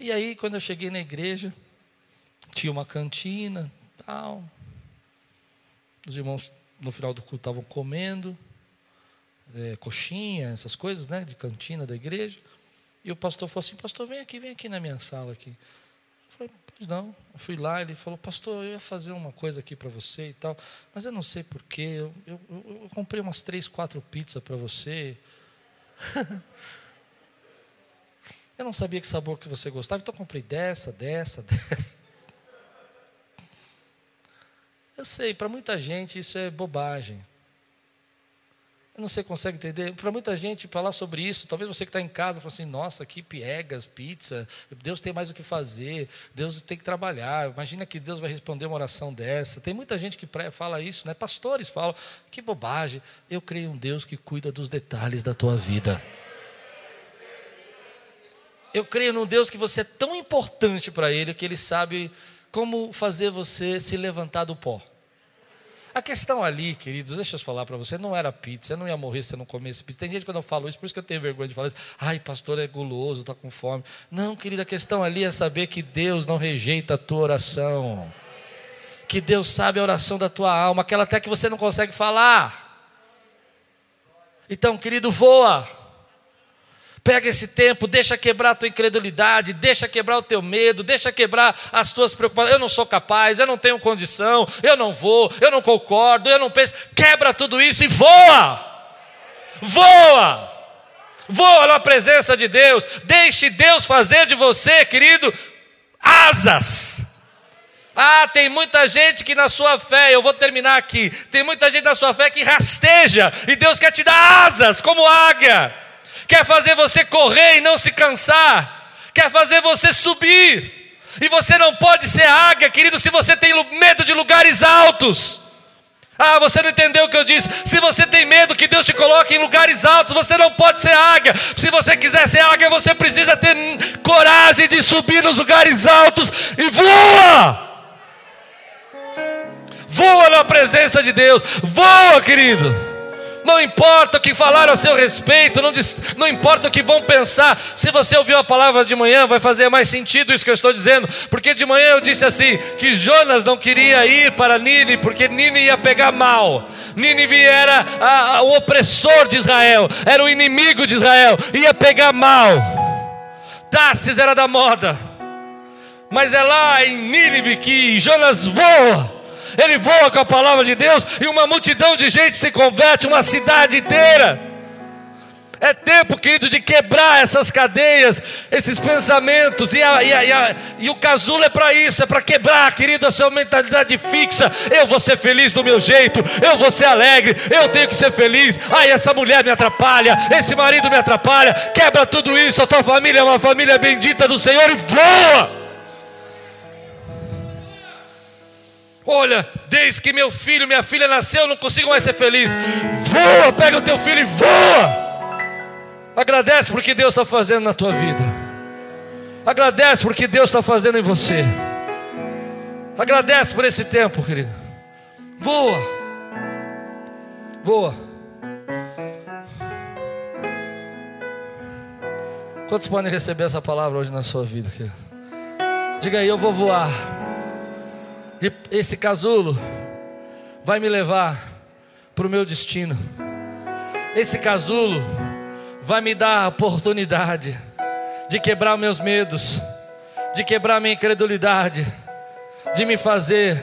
E aí, quando eu cheguei na igreja, tinha uma cantina, tal. Os irmãos no final do culto estavam comendo é, coxinha, essas coisas, né, de cantina da igreja. E o pastor falou assim: Pastor, vem aqui, vem aqui na minha sala aqui. Eu falei: Pois não. Eu fui lá, ele falou: Pastor, eu ia fazer uma coisa aqui para você e tal, mas eu não sei porquê. Eu, eu, eu, eu comprei umas três, quatro pizzas para você. *laughs* eu não sabia que sabor que você gostava, então eu comprei dessa, dessa, *laughs* dessa. Eu sei, para muita gente isso é bobagem. Eu não sei se consegue entender. Para muita gente falar sobre isso, talvez você que está em casa fale assim, nossa, que piegas, pizza, Deus tem mais o que fazer, Deus tem que trabalhar. Imagina que Deus vai responder uma oração dessa. Tem muita gente que fala isso, né? Pastores falam, que bobagem. Eu creio um Deus que cuida dos detalhes da tua vida. Eu creio num Deus que você é tão importante para Ele que Ele sabe como fazer você se levantar do pó. A questão ali, queridos, deixa eu falar para você, não era pizza, eu não ia morrer se eu não comesse pizza. Tem gente quando eu falo isso, por isso que eu tenho vergonha de falar isso. Ai, pastor é guloso, está com fome. Não, querido, a questão ali é saber que Deus não rejeita a tua oração. Que Deus sabe a oração da tua alma, aquela até que você não consegue falar. Então, querido, voa. Pega esse tempo, deixa quebrar a tua incredulidade, deixa quebrar o teu medo, deixa quebrar as tuas preocupações. Eu não sou capaz, eu não tenho condição, eu não vou, eu não concordo, eu não penso. Quebra tudo isso e voa! Voa! Voa na presença de Deus. Deixe Deus fazer de você, querido, asas. Ah, tem muita gente que na sua fé, eu vou terminar aqui. Tem muita gente na sua fé que rasteja e Deus quer te dar asas como águia quer fazer você correr e não se cansar, quer fazer você subir. E você não pode ser águia, querido, se você tem medo de lugares altos. Ah, você não entendeu o que eu disse? Se você tem medo que Deus te coloque em lugares altos, você não pode ser águia. Se você quiser ser águia, você precisa ter coragem de subir nos lugares altos e voa. Voa na presença de Deus. Voa, querido não importa o que falaram a seu respeito, não, não importa o que vão pensar. Se você ouviu a palavra de manhã, vai fazer mais sentido isso que eu estou dizendo, porque de manhã eu disse assim: que Jonas não queria ir para Nini, porque Nini ia pegar mal. Nínive era a, a, o opressor de Israel, era o inimigo de Israel, ia pegar mal. Tarsis era da moda, mas é lá em Nínive que Jonas voa ele voa com a palavra de Deus e uma multidão de gente se converte, uma cidade inteira. É tempo, querido, de quebrar essas cadeias, esses pensamentos, e, a, e, a, e, a, e o casulo é para isso, é para quebrar, querido, a sua mentalidade fixa. Eu vou ser feliz do meu jeito, eu vou ser alegre, eu tenho que ser feliz. Ai, essa mulher me atrapalha, esse marido me atrapalha. Quebra tudo isso, a tua família é uma família bendita do Senhor e voa. Olha, desde que meu filho, minha filha nasceu, eu não consigo mais ser feliz. Voa, pega o teu filho e voa. Agradece porque Deus está fazendo na tua vida. Agradece porque Deus está fazendo em você. Agradece por esse tempo, querido. Voa. Voa. Quantos podem receber essa palavra hoje na sua vida? Querido? Diga aí, eu vou voar esse casulo vai me levar para o meu destino. Esse casulo vai me dar a oportunidade de quebrar meus medos, de quebrar minha incredulidade, de me fazer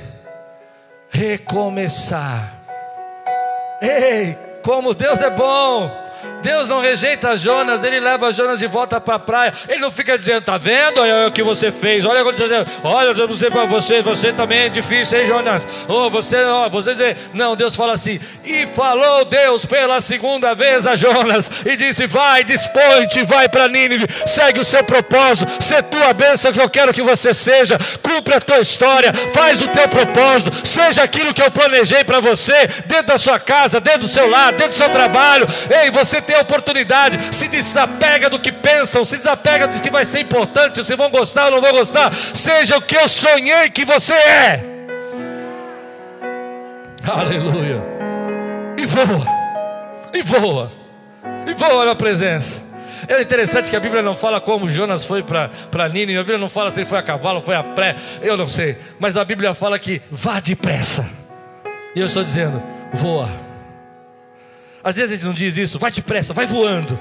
recomeçar. Ei, como Deus é bom! Deus não rejeita Jonas, ele leva Jonas de volta para a praia. Ele não fica dizendo, tá vendo? Olha o que você fez. Olha o que dizendo. Olha, eu não sei para você, você também é difícil, hein, Jonas? Oh, você, oh, você. Não, Deus fala assim. E falou Deus pela segunda vez a Jonas e disse: Vai, dispõe-te, vai para Nínive, segue o seu propósito, se tua bênção que eu quero que você seja, cumpre a tua história, faz o teu propósito, seja aquilo que eu planejei para você, dentro da sua casa, dentro do seu lar, dentro do seu trabalho. Ei, você tem a oportunidade, se desapega do que pensam, se desapega do que vai ser importante, se vão gostar ou não vão gostar, seja o que eu sonhei que você é. Aleluia. E voa, e voa, e voa na presença. É interessante que a Bíblia não fala como Jonas foi para Nínive, a Bíblia não fala se ele foi a cavalo, foi a pré, eu não sei, mas a Bíblia fala que vá depressa. E eu estou dizendo, voa. Às vezes a gente não diz isso, vai depressa, vai voando.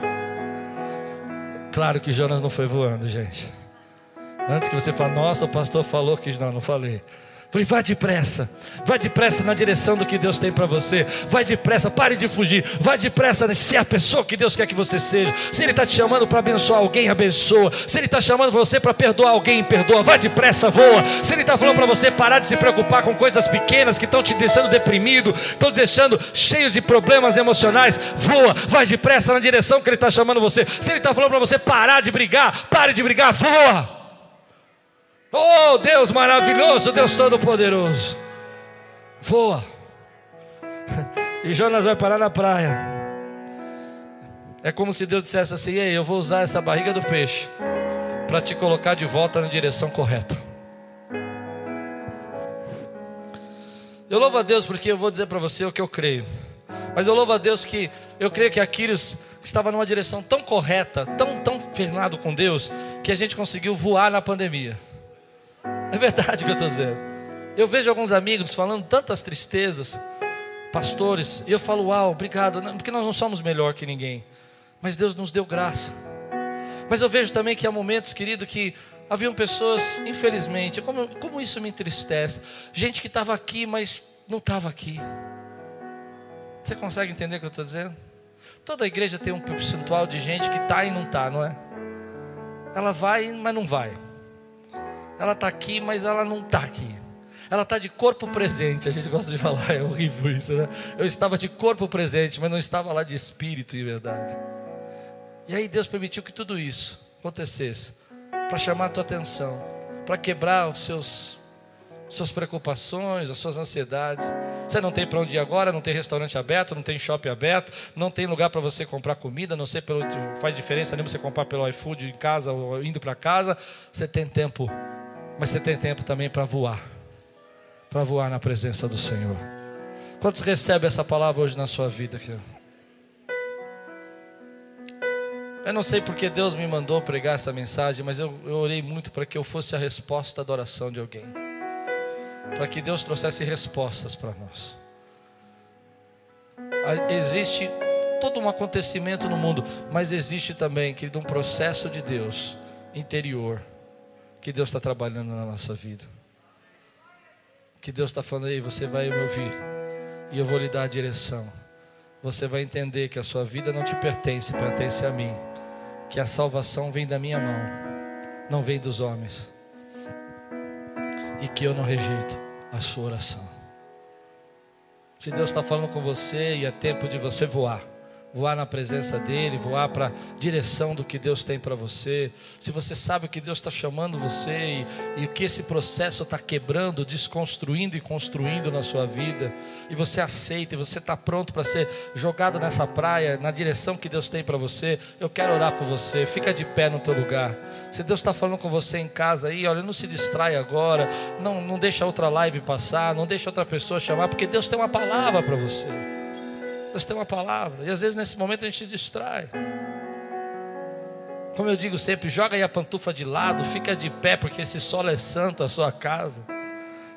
Claro que Jonas não foi voando, gente. Antes que você fale, nossa, o pastor falou que não, não falei. Falei, vai depressa, vai depressa na direção do que Deus tem para você. Vai depressa, pare de fugir. Vai depressa em ser a pessoa que Deus quer que você seja. Se Ele está te chamando para abençoar alguém, abençoa. Se Ele está chamando você para perdoar alguém, perdoa. Vai depressa, voa. Se Ele está falando para você parar de se preocupar com coisas pequenas que estão te deixando deprimido, estão te deixando cheio de problemas emocionais, voa. Vai depressa na direção que Ele está chamando você. Se Ele está falando para você parar de brigar, pare de brigar, voa. Oh, Deus maravilhoso, Deus todo-poderoso. Voa. *laughs* E Jonas vai parar na praia. É como se Deus dissesse assim: Ei, eu vou usar essa barriga do peixe para te colocar de volta na direção correta. Eu louvo a Deus porque eu vou dizer para você o que eu creio. Mas eu louvo a Deus porque eu creio que Aquiles estava numa direção tão correta, tão, tão firmado com Deus, que a gente conseguiu voar na pandemia. É verdade o que eu estou dizendo. Eu vejo alguns amigos falando tantas tristezas, pastores, e eu falo, uau, obrigado, porque nós não somos melhor que ninguém, mas Deus nos deu graça. Mas eu vejo também que há momentos, querido, que haviam pessoas, infelizmente, como, como isso me entristece, gente que estava aqui, mas não estava aqui. Você consegue entender o que eu estou dizendo? Toda igreja tem um percentual de gente que está e não está, não é? Ela vai, mas não vai. Ela está aqui, mas ela não está aqui. Ela está de corpo presente. A gente gosta de falar, é horrível isso, né? Eu estava de corpo presente, mas não estava lá de espírito em verdade. E aí Deus permitiu que tudo isso acontecesse para chamar a tua atenção, para quebrar os seus suas preocupações, as suas ansiedades. Você não tem para onde ir agora, não tem restaurante aberto, não tem shopping aberto, não tem lugar para você comprar comida, não sei pelo faz diferença nem você comprar pelo iFood em casa ou indo para casa. Você tem tempo mas você tem tempo também para voar para voar na presença do Senhor. Quantos recebem essa palavra hoje na sua vida? Eu não sei porque Deus me mandou pregar essa mensagem, mas eu, eu orei muito para que eu fosse a resposta da oração de alguém. Para que Deus trouxesse respostas para nós. Existe todo um acontecimento no mundo, mas existe também, querido, um processo de Deus interior que Deus está trabalhando na nossa vida. Que Deus está falando aí, você vai me ouvir e eu vou lhe dar a direção. Você vai entender que a sua vida não te pertence, pertence a mim. Que a salvação vem da minha mão, não vem dos homens. E que eu não rejeito a sua oração. Se Deus está falando com você e é tempo de você voar voar na presença dEle, voar para a direção do que Deus tem para você. Se você sabe o que Deus está chamando você e, e o que esse processo está quebrando, desconstruindo e construindo na sua vida, e você aceita e você está pronto para ser jogado nessa praia, na direção que Deus tem para você, eu quero orar por você. Fica de pé no teu lugar. Se Deus está falando com você em casa aí, olha, não se distrai agora, não, não deixa outra live passar, não deixa outra pessoa chamar, porque Deus tem uma palavra para você. Deus tem uma palavra. E às vezes nesse momento a gente se distrai. Como eu digo sempre, joga aí a pantufa de lado, fica de pé, porque esse solo é santo a sua casa.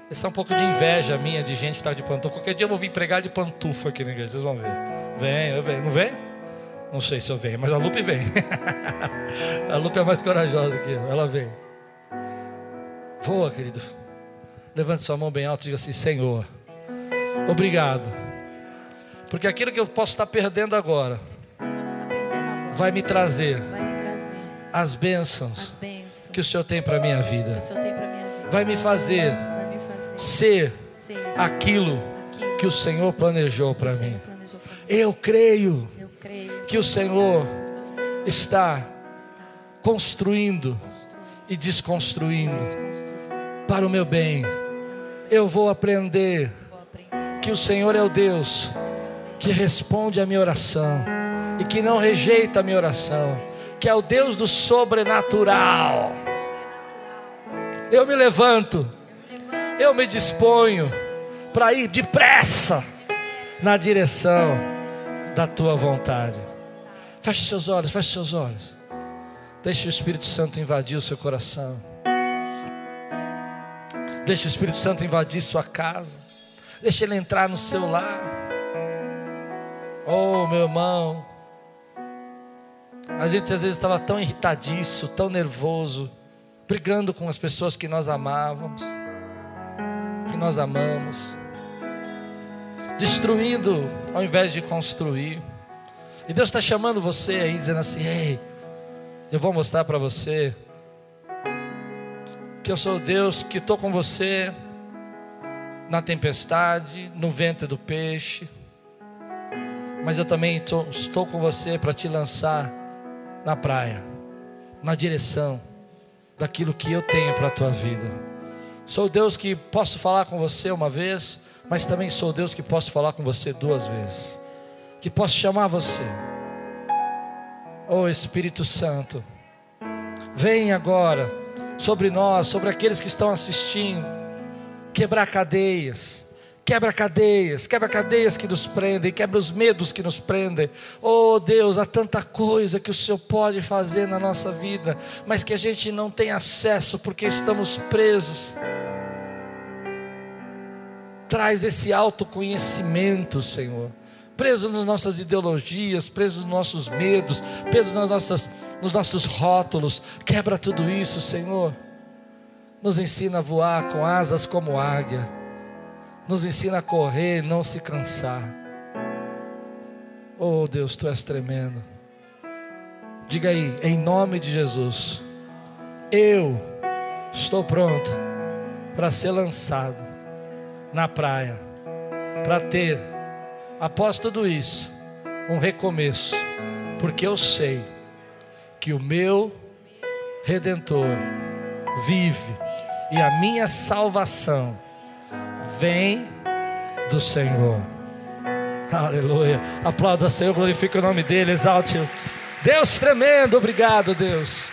Esse é um pouco de inveja minha de gente que está de pantufa. Qualquer dia eu vou vir pregar de pantufa aqui na igreja, vocês vão ver. Vem, eu venho. Não vem? Não sei se eu venho, mas a Lupe vem. *laughs* a Lupe é mais corajosa que eu, ela vem. Voa, querido. Levante sua mão bem alta e diga assim: Senhor, obrigado porque aquilo que eu posso estar perdendo agora, vai me trazer as bênçãos que o Senhor tem para para minha vida. Vai me fazer ser aquilo que o Senhor planejou para mim. Eu creio que o Senhor está construindo e desconstruindo para o meu bem. Eu Vou aprender. que o Senhor é o Deus que responde a minha oração e que não rejeita a minha oração, que é o Deus do sobrenatural. Eu me levanto, eu me disponho para ir depressa na direção da tua vontade. Feche seus olhos, feche seus olhos. Deixe o Espírito Santo invadir o seu coração. Deixe o Espírito Santo invadir sua casa. Deixe ele entrar no seu lar. Oh, meu irmão. A gente às vezes estava tão irritadiço, tão nervoso, brigando com as pessoas que nós amávamos, que nós amamos, destruindo ao invés de construir. E Deus está chamando você aí, dizendo assim: Ei, eu vou mostrar para você que eu sou Deus que estou com você na tempestade, no ventre do peixe, mas eu também tô- estou com você para te lançar na praia, na direção daquilo que eu tenho para a tua vida. Sou Deus que posso falar com você uma vez, mas também sou Deus que posso falar com você duas vezes, que posso chamar você. Oh Espírito Santo, vem agora sobre nós, sobre aqueles que estão assistindo, quebrar cadeias, quebra cadeias, quebra cadeias que nos prendem, quebra os medos que nos prendem. Oh Deus, há tanta coisa que o Senhor pode fazer na nossa vida, mas que a gente não tem acesso porque estamos presos. Traz esse autoconhecimento, Senhor. Presos nas nossas ideologias, presos nos nossos medos, presos nas nossas, nos nossos rótulos. Quebra tudo isso, Senhor. Nos ensina a voar com asas como águia. Nos ensina a correr e não se cansar. Oh Deus, tu és tremendo. Diga aí, em nome de Jesus, eu estou pronto para ser lançado na praia, para ter, após tudo isso, um recomeço, porque eu sei que o meu redentor vive e a minha salvação vem do Senhor. Aleluia. Aplauda o Senhor, glorifique o nome dele, exalte-o. Deus tremendo, obrigado, Deus.